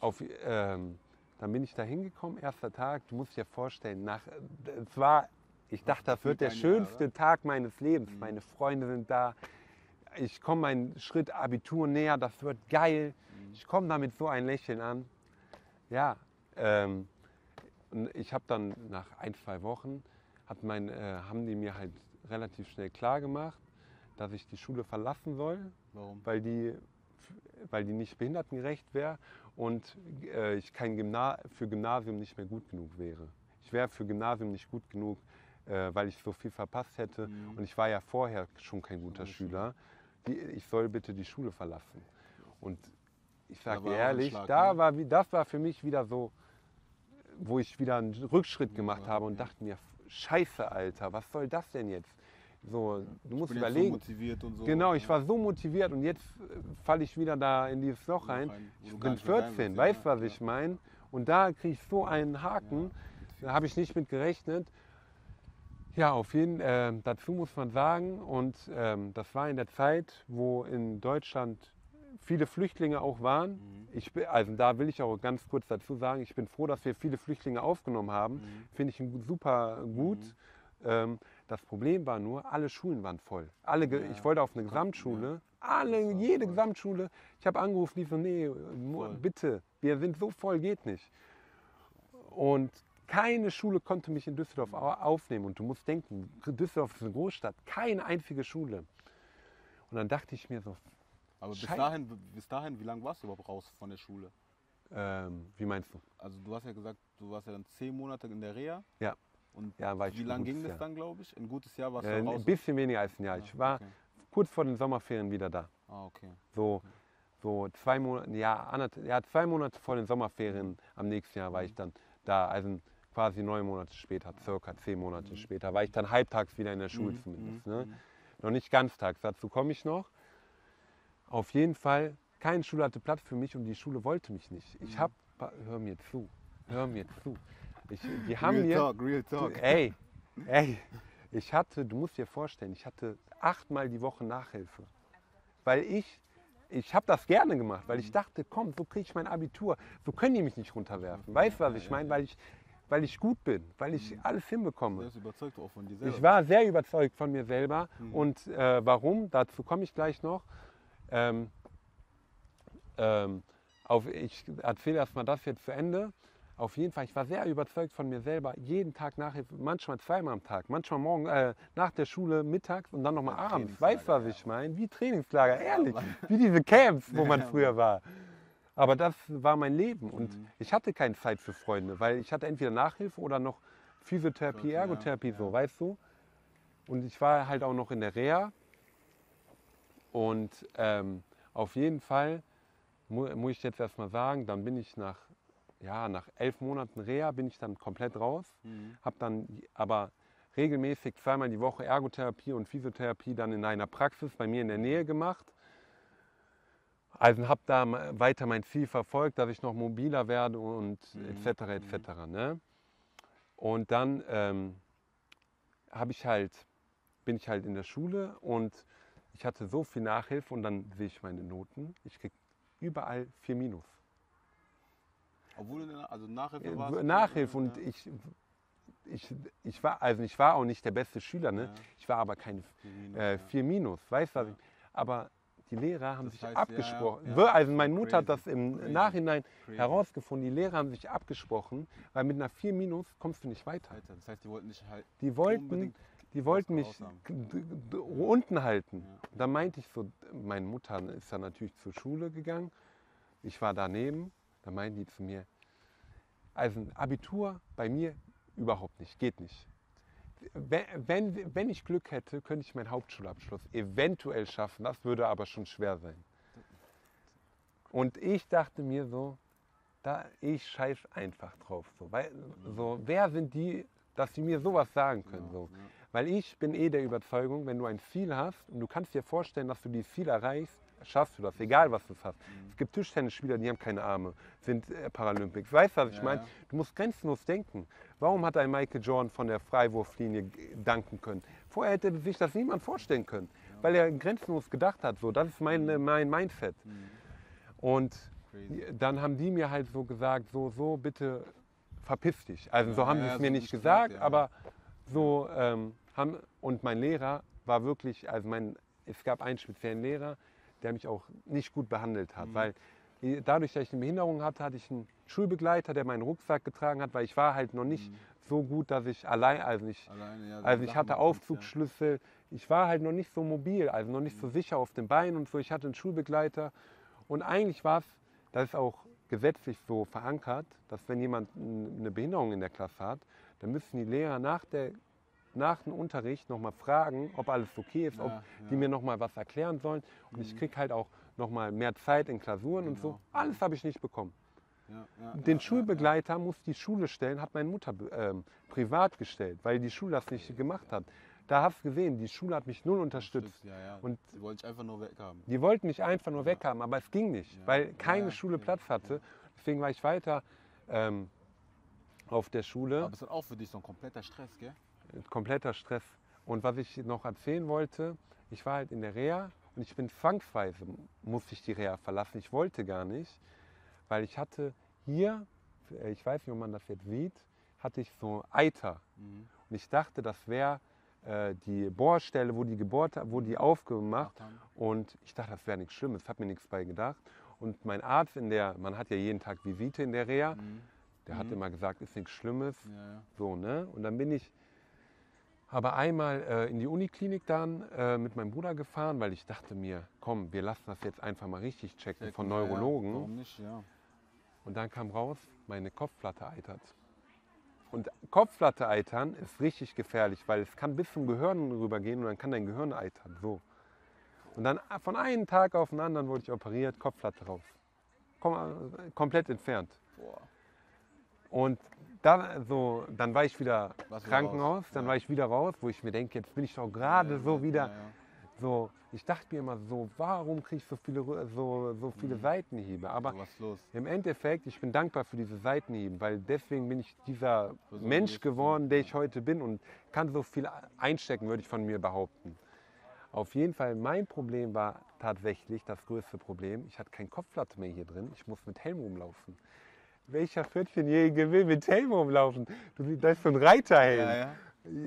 [SPEAKER 2] auf, ähm, dann bin ich da hingekommen, erster Tag. Du musst dir vorstellen, nach, es war, ich dachte, das wird der schönste Tag meines Lebens. Meine Freunde sind da. Ich komme meinen Schritt Abitur näher, das wird geil. Ich komme da mit so ein Lächeln an. Ja, ähm, und ich habe dann nach ein, zwei Wochen, mein, äh, haben die mir halt relativ schnell klar gemacht, dass ich die Schule verlassen soll,
[SPEAKER 1] Warum?
[SPEAKER 2] weil die, weil die nicht behindertengerecht wäre und äh, ich kein Gymna für Gymnasium nicht mehr gut genug wäre. Ich wäre für Gymnasium nicht gut genug, äh, weil ich so viel verpasst hätte
[SPEAKER 1] Mhm.
[SPEAKER 2] und ich war ja vorher schon kein guter
[SPEAKER 1] guter Schüler.
[SPEAKER 2] Die, ich soll bitte die Schule verlassen. Und ich sage dir ehrlich,
[SPEAKER 1] Schlag,
[SPEAKER 2] da
[SPEAKER 1] ne?
[SPEAKER 2] war, das war für mich wieder so, wo ich wieder einen Rückschritt gemacht
[SPEAKER 1] Ja,
[SPEAKER 2] habe und
[SPEAKER 1] ja.
[SPEAKER 2] dachte mir, scheiße, Alter, was soll das denn jetzt? So, du musst überlegen.
[SPEAKER 1] So motiviert und so.
[SPEAKER 2] Genau, ich
[SPEAKER 1] ja.
[SPEAKER 2] war so motiviert und jetzt äh, falle ich wieder da in dieses Loch rein. Ich bin
[SPEAKER 1] nicht mehr rein
[SPEAKER 2] 14,
[SPEAKER 1] willst,
[SPEAKER 2] weißt
[SPEAKER 1] ja,
[SPEAKER 2] du, was
[SPEAKER 1] ja.
[SPEAKER 2] ich meine? Und da kriege ich so einen Haken, da habe ich nicht mit gerechnet. Ja, auf jeden Fall. Äh, dazu muss man sagen, und ähm, das war in der Zeit, wo in Deutschland viele Flüchtlinge auch waren.
[SPEAKER 1] Mhm.
[SPEAKER 2] Ich, also da will ich auch ganz kurz dazu sagen, ich bin froh, dass wir viele Flüchtlinge aufgenommen haben.
[SPEAKER 1] Mhm.
[SPEAKER 2] Finde ich super gut. Ähm, das Problem war nur, alle Schulen waren voll. Alle,
[SPEAKER 1] Ja.
[SPEAKER 2] Ich wollte auf eine Gesamtschule. Alle, jede
[SPEAKER 1] voll.
[SPEAKER 2] Gesamtschule. Ich habe angerufen, die so, nee,
[SPEAKER 1] Voll.
[SPEAKER 2] bitte, wir sind so voll, geht nicht. Und keine Schule konnte mich in Düsseldorf au- aufnehmen. Und du musst denken, Düsseldorf ist eine Großstadt, keine einzige Schule. Und dann dachte ich mir so,
[SPEAKER 1] Aber bis
[SPEAKER 2] Schei-
[SPEAKER 1] dahin, bis dahin, wie lange warst du überhaupt raus von der Schule?
[SPEAKER 2] ähm, wie meinst du?
[SPEAKER 1] Also du hast ja gesagt, du warst ja dann zehn Monate in der Reha.
[SPEAKER 2] Ja.
[SPEAKER 1] Und
[SPEAKER 2] Ja,
[SPEAKER 1] wie lange ging das
[SPEAKER 2] Jahr.
[SPEAKER 1] dann, glaube ich? Ein gutes Jahr warst
[SPEAKER 2] Äh,
[SPEAKER 1] du raus?
[SPEAKER 2] ein bisschen weniger als ein Jahr.
[SPEAKER 1] Ah,
[SPEAKER 2] Ich war
[SPEAKER 1] okay.
[SPEAKER 2] kurz vor den Sommerferien wieder da.
[SPEAKER 1] Ah, okay.
[SPEAKER 2] So, so zwei Monate, ja, ja, zwei Monate vor den Sommerferien am nächsten Jahr war
[SPEAKER 1] Mhm.
[SPEAKER 2] ich dann da. Also quasi neun Monate später, circa zehn Monate
[SPEAKER 1] Mhm.
[SPEAKER 2] später, war ich dann halbtags wieder in der Schule
[SPEAKER 1] Mhm,
[SPEAKER 2] zumindest.
[SPEAKER 1] mhm,
[SPEAKER 2] Ne?
[SPEAKER 1] mhm.
[SPEAKER 2] Noch nicht ganztags, dazu komme ich noch. Auf jeden Fall, keine Schule hatte Platz für mich und die Schule wollte mich nicht. Ich
[SPEAKER 1] Mhm.
[SPEAKER 2] habe, hör mir zu, hör mir zu. Ich, die haben
[SPEAKER 1] Real
[SPEAKER 2] mir,
[SPEAKER 1] Talk, Real Talk.
[SPEAKER 2] ey, ey, ich hatte, du musst dir vorstellen, ich hatte achtmal die Woche Nachhilfe. Weil ich, ich habe das gerne gemacht, weil ich dachte, komm, so kriege ich mein Abitur. So können die mich nicht runterwerfen. Weißt du, was ich meine? Weil ich, weil ich gut bin, weil ich alles
[SPEAKER 1] Du
[SPEAKER 2] hinbekomme.
[SPEAKER 1] bist überzeugt auch von dir selber.
[SPEAKER 2] Ich war sehr überzeugt von mir selber.
[SPEAKER 1] Mhm.
[SPEAKER 2] Und äh, warum? Dazu komme ich gleich noch. Ähm, ähm, auf, ich erzähle erstmal das jetzt zu Ende. Auf jeden Fall, ich war sehr überzeugt von mir selber. Jeden Tag Nachhilfe, manchmal zweimal am Tag, manchmal morgen äh, nach der Schule mittags und dann nochmal abends. Weißt du, was ich meine? Wie Trainingslager, ehrlich. Wie diese Camps, wo man früher war. Aber das war mein Leben und
[SPEAKER 1] Mhm.
[SPEAKER 2] ich hatte keine Zeit für Freunde, weil ich hatte entweder Nachhilfe oder noch Physiotherapie,
[SPEAKER 1] ja,
[SPEAKER 2] Ergotherapie,
[SPEAKER 1] ja.
[SPEAKER 2] so, weißt du? Und ich war halt auch noch in der Reha. Und ähm, auf jeden Fall mu muss ich jetzt erstmal sagen, dann bin ich nach, ja, nach elf Monaten Reha bin ich dann komplett raus.
[SPEAKER 1] Mhm.
[SPEAKER 2] Habe dann aber regelmäßig zweimal die Woche Ergotherapie und Physiotherapie dann in einer Praxis bei mir in der Nähe gemacht. Also habe da weiter mein Ziel verfolgt, dass ich noch mobiler werde und
[SPEAKER 1] Mhm,
[SPEAKER 2] etc. etc. Ne? Und dann ähm, habe ich halt, bin ich halt in der Schule und ich hatte so viel Nachhilfe und dann sehe ich meine Noten. Ich kriege überall 4 Minus.
[SPEAKER 1] Obwohl du also Nachhilfe
[SPEAKER 2] Äh,
[SPEAKER 1] warst.
[SPEAKER 2] Nachhilfe und
[SPEAKER 1] ja.
[SPEAKER 2] ich, ich, ich war, also ich war auch nicht der beste Schüler, ne?
[SPEAKER 1] Ja.
[SPEAKER 2] Ich war aber keine
[SPEAKER 1] Vier Minus,
[SPEAKER 2] äh. 4 Minus, weißt du
[SPEAKER 1] Ja.
[SPEAKER 2] Aber die Lehrer haben
[SPEAKER 1] Das
[SPEAKER 2] sich
[SPEAKER 1] heißt,
[SPEAKER 2] abgesprochen.
[SPEAKER 1] ja.
[SPEAKER 2] Also meine Mutter hat
[SPEAKER 1] Crazy,
[SPEAKER 2] das im
[SPEAKER 1] crazy,
[SPEAKER 2] Nachhinein
[SPEAKER 1] crazy.
[SPEAKER 2] herausgefunden. Die Lehrer haben sich abgesprochen, weil mit einer 4 Minus kommst du nicht weiter.
[SPEAKER 1] Das heißt, die wollten nicht halt.
[SPEAKER 2] Die wollten, die wollten mich unten halten.
[SPEAKER 1] Ja.
[SPEAKER 2] Da meinte ich so, meine Mutter ist dann natürlich zur Schule gegangen. Ich war daneben. Da meinten die zu mir, also ein Abitur bei mir überhaupt nicht, geht nicht. Wenn, wenn, wenn ich Glück hätte, könnte ich meinen Hauptschulabschluss eventuell schaffen. Das würde aber schon schwer sein. Und ich dachte mir so, da, ich scheiß einfach drauf. So, weil, so, wer sind die, dass sie mir sowas sagen können? So.
[SPEAKER 1] Ja,
[SPEAKER 2] Weil ich bin eh der Überzeugung, wenn du ein Ziel hast und du kannst dir vorstellen, dass du dieses Ziel erreichst, schaffst du das, egal was du hast.
[SPEAKER 1] Mhm.
[SPEAKER 2] Es gibt Tischtennisspieler, die haben keine Arme, sind äh, Paralympics. Weißt du, was ich
[SPEAKER 1] Ja,
[SPEAKER 2] meine?
[SPEAKER 1] ja.
[SPEAKER 2] Du musst grenzenlos denken. Warum hat ein Michael Jordan von der Freiwurflinie danken können? Vorher hätte sich das niemand vorstellen können, weil er grenzenlos gedacht hat. So, das ist mein, äh, mein Mindset.
[SPEAKER 1] Mhm.
[SPEAKER 2] Und
[SPEAKER 1] Crazy.
[SPEAKER 2] dann haben die mir halt so gesagt, so, so, bitte verpiss dich. Also
[SPEAKER 1] Ja,
[SPEAKER 2] so haben
[SPEAKER 1] ja,
[SPEAKER 2] sie es
[SPEAKER 1] ja,
[SPEAKER 2] mir nicht gesagt,
[SPEAKER 1] ja.
[SPEAKER 2] aber so ähm, haben, und mein Lehrer war wirklich, also mein, es gab einen speziellen Lehrer, der mich auch nicht gut behandelt hat,
[SPEAKER 1] Mhm.
[SPEAKER 2] weil dadurch, dass ich eine Behinderung hatte, hatte ich einen Schulbegleiter, der meinen Rucksack getragen hat, weil ich war halt noch nicht
[SPEAKER 1] Mhm.
[SPEAKER 2] so gut, dass ich allein, also ich,
[SPEAKER 1] Alleine, ja,
[SPEAKER 2] also
[SPEAKER 1] so
[SPEAKER 2] ich hatte Aufzugsschlüssel, ich war halt noch nicht so mobil, also noch nicht so
[SPEAKER 1] Mhm.
[SPEAKER 2] sicher auf den Beinen und so. Ich hatte einen Schulbegleiter und eigentlich war es, das ist auch gesetzlich so verankert, dass wenn jemand eine Behinderung in der Klasse hat, dann müssen die Lehrer nach, der, nach dem Unterricht nochmal fragen, ob alles okay ist,
[SPEAKER 1] Ja,
[SPEAKER 2] ob
[SPEAKER 1] ja.
[SPEAKER 2] die mir nochmal was erklären sollen. Und ich
[SPEAKER 1] Mhm.
[SPEAKER 2] kriege halt auch nochmal mehr Zeit in Klausuren und so.
[SPEAKER 1] Genau.
[SPEAKER 2] Alles habe ich nicht bekommen.
[SPEAKER 1] Ja,
[SPEAKER 2] Den Schulbegleiter muss die Schule stellen, hat meine Mutter ähm, privat gestellt, weil die Schule das nicht gemacht hat. Da hast du gesehen, die Schule hat mich null unterstützt. Und-
[SPEAKER 1] die wollte ich einfach nur weghaben.
[SPEAKER 2] Die wollten mich einfach nur weghaben, aber es ging nicht, weil keine Schule Platz hatte. Deswegen war ich weiter ähm, auf der Schule.
[SPEAKER 1] Aber es ist auch für dich so ein kompletter Stress, gell?
[SPEAKER 2] Kompletter Stress. Und was ich noch erzählen wollte, ich war halt in der Reha und ich bin zwangsweise, musste ich die Reha verlassen. Ich wollte gar nicht, weil ich hatte hier, äh, ich weiß nicht, ob man das jetzt sieht, hatte ich so Eiter.
[SPEAKER 1] Mhm.
[SPEAKER 2] Und ich dachte, das wäre äh, die Bohrstelle, wo die gebohrt wo die aufgemacht.
[SPEAKER 1] haben.
[SPEAKER 2] Und ich dachte, das wäre nichts Schlimmes, habe mir nichts bei gedacht. Und mein Arzt in der, man hat ja jeden Tag Visite in der Reha,
[SPEAKER 1] Mhm.
[SPEAKER 2] der hat
[SPEAKER 1] Mhm.
[SPEAKER 2] immer gesagt, ist nichts Schlimmes.
[SPEAKER 1] Ja, ja.
[SPEAKER 2] So, ne? Und dann bin ich aber einmal äh, in die Uniklinik dann äh, mit meinem Bruder gefahren, weil ich dachte mir, komm, wir lassen das jetzt einfach mal richtig checken von
[SPEAKER 1] Ja, ja.
[SPEAKER 2] Neurologen.
[SPEAKER 1] Warum nicht, ja.
[SPEAKER 2] Und dann kam raus, meine Kopfplatte eitert. Und Kopfplatte eitern ist richtig gefährlich, weil es kann bis zum Gehirn rübergehen und dann kann dein Gehirn eitern. So. Und dann äh, von einem Tag auf den anderen wurde ich operiert, Kopfplatte raus. Kom äh, komplett entfernt.
[SPEAKER 1] Boah.
[SPEAKER 2] Und dann, so, dann war ich wieder
[SPEAKER 1] Warst wieder
[SPEAKER 2] Krankenhaus,
[SPEAKER 1] raus,
[SPEAKER 2] dann
[SPEAKER 1] ja.
[SPEAKER 2] war ich wieder raus, wo ich mir denke, jetzt bin ich doch gerade
[SPEAKER 1] Ja,
[SPEAKER 2] so
[SPEAKER 1] ja,
[SPEAKER 2] wieder
[SPEAKER 1] Ja, ja.
[SPEAKER 2] so. Ich dachte mir immer so, warum kriege ich so viele, Rü- so, so viele
[SPEAKER 1] Mhm.
[SPEAKER 2] Seitenhiebe? Aber
[SPEAKER 1] So, was ist los?
[SPEAKER 2] im Endeffekt, ich bin dankbar für diese Seitenhiebe, weil deswegen bin ich dieser
[SPEAKER 1] So
[SPEAKER 2] Mensch geworden, der ich heute bin und kann so viel einstecken, würde ich von mir behaupten. Auf jeden Fall, mein Problem war tatsächlich das größte Problem. Ich hatte kein Kopfplatte mehr hier drin. Ich muss mit Helm rumlaufen. Welcher 14-Jährige will mit Helm rumlaufen? Du, da ist so ein Reiterhelm.
[SPEAKER 1] Ja, ja.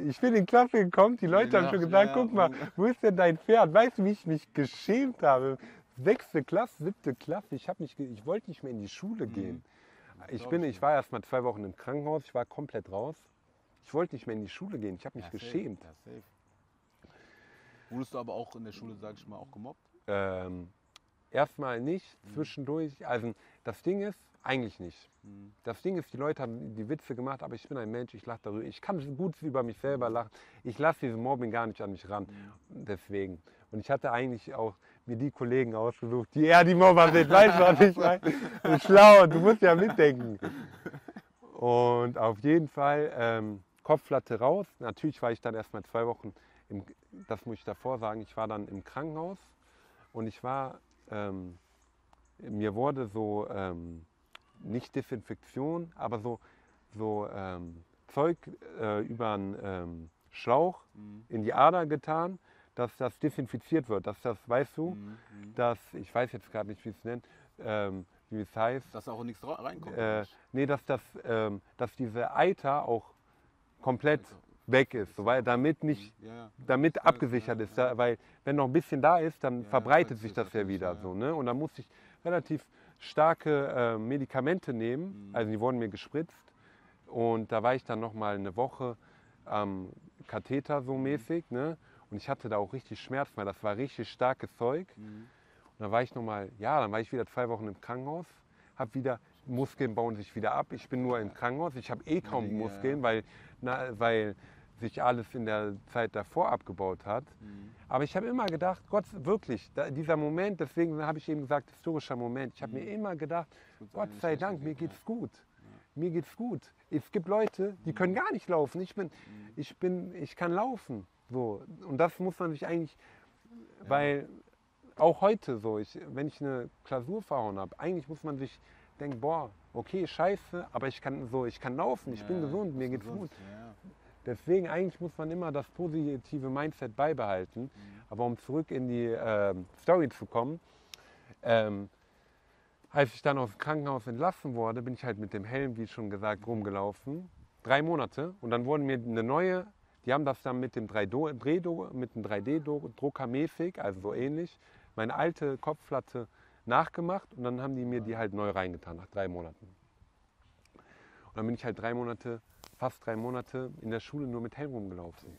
[SPEAKER 2] Ich bin in die Klasse gekommen, die Leute haben
[SPEAKER 1] Ja,
[SPEAKER 2] schon gesagt, guck mal, wo ist denn dein Pferd? Weißt du, wie ich mich geschämt habe? Sechste Klasse, siebte Klasse, ich, mich, ich wollte nicht mehr in die Schule gehen. Ich,
[SPEAKER 1] glaub
[SPEAKER 2] bin,
[SPEAKER 1] ich
[SPEAKER 2] ich war erst mal zwei Wochen im Krankenhaus, ich war komplett raus. Ich wollte nicht mehr in die Schule gehen, ich habe mich geschämt.
[SPEAKER 1] Safe. Wurdest du aber auch in der Schule, sag ich mal, auch gemobbt?
[SPEAKER 2] Ähm, Erstmal nicht,
[SPEAKER 1] Mhm.
[SPEAKER 2] zwischendurch. Also das Ding ist, eigentlich nicht.
[SPEAKER 1] Mhm.
[SPEAKER 2] Das Ding ist, die Leute haben die Witze gemacht, aber ich bin ein Mensch, ich lache darüber. Ich kann gut über mich selber lachen. Ich lasse dieses Mobbing gar nicht an mich ran. Deswegen. Und ich hatte eigentlich auch mir die Kollegen ausgesucht, die eher die Mobber sind. Weißt du, was ich meine? Ist Schlau, du musst ja mitdenken. Und auf jeden Fall ähm, Kopfplatte raus. Natürlich war ich dann erst mal zwei Wochen, im, das muss ich davor sagen, ich war dann im Krankenhaus und ich war, ähm, mir wurde so, ähm, nicht Desinfektion, aber so, so ähm, Zeug äh, über einen ähm, Schlauch
[SPEAKER 1] Mhm.
[SPEAKER 2] in die Ader getan, dass das desinfiziert wird. Dass das, weißt du,
[SPEAKER 1] Mhm. Mhm.
[SPEAKER 2] dass, ich weiß jetzt gerade nicht, wie es nennt, ähm, wie es heißt,
[SPEAKER 1] Dass auch nichts reinkommt.
[SPEAKER 2] äh, nee, dass, das, ähm, dass diese Eiter auch komplett
[SPEAKER 1] Also,
[SPEAKER 2] weg ist, so, weil damit nicht
[SPEAKER 1] Ja, ja.
[SPEAKER 2] damit
[SPEAKER 1] Ja,
[SPEAKER 2] abgesichert
[SPEAKER 1] ja,
[SPEAKER 2] ist, da, weil wenn noch ein bisschen da ist, dann verbreitet
[SPEAKER 1] das
[SPEAKER 2] sich
[SPEAKER 1] ist
[SPEAKER 2] das ja wieder so. Ne? Und dann musste ich relativ starke äh, Medikamente nehmen,
[SPEAKER 1] Mhm.
[SPEAKER 2] also die wurden mir gespritzt und da war ich dann noch mal eine Woche am Katheter
[SPEAKER 1] Mhm.
[SPEAKER 2] so mäßig, ne? Und ich hatte da auch richtig Schmerzen, weil das war richtig starkes Zeug.
[SPEAKER 1] Mhm.
[SPEAKER 2] Und dann war ich noch mal, ja, dann war ich wieder zwei Wochen im Krankenhaus, habe wieder Muskeln bauen sich wieder ab. Ich bin nur im Krankenhaus, ich habe eh kaum
[SPEAKER 1] ja.
[SPEAKER 2] Muskeln, weil, na, weil sich alles in der Zeit davor abgebaut hat.
[SPEAKER 1] Mhm.
[SPEAKER 2] Aber ich habe immer gedacht, Gott, wirklich, da, dieser Moment, deswegen habe ich eben gesagt, historischer Moment. Ich habe
[SPEAKER 1] Mhm.
[SPEAKER 2] mir immer gedacht, Gott sei Dank, mir
[SPEAKER 1] gehen,
[SPEAKER 2] geht's gut. Mir geht's gut. Es gibt Leute, die können gar nicht laufen. Ich bin,
[SPEAKER 1] Mhm.
[SPEAKER 2] ich bin, ich kann laufen. So. Und das muss man sich eigentlich, weil auch heute so, ich, wenn ich eine Klausur verhauen habe, eigentlich muss man sich denken, boah, okay, scheiße, aber ich kann so, ich kann laufen, ich
[SPEAKER 1] Ja,
[SPEAKER 2] bin
[SPEAKER 1] ja,
[SPEAKER 2] gesund, mir geht's
[SPEAKER 1] gesund,
[SPEAKER 2] gut.
[SPEAKER 1] Ja, ja.
[SPEAKER 2] Deswegen eigentlich muss man immer das positive Mindset beibehalten.
[SPEAKER 1] Mhm.
[SPEAKER 2] Aber um zurück in die ähm, Story zu kommen, ähm, als ich dann aus dem Krankenhaus entlassen wurde, bin ich halt mit dem Helm, wie schon gesagt, rumgelaufen. Drei Monate. Und dann wurden mir eine neue, die haben das dann mit dem 3D, mit dem 3D-Drucker mäßig, also so ähnlich, meine alte Kopfplatte nachgemacht und dann haben die mir die halt neu reingetan nach drei Monaten. Und dann bin ich halt drei Monate, fast drei Monate in der Schule nur mit Helm rumgelaufen.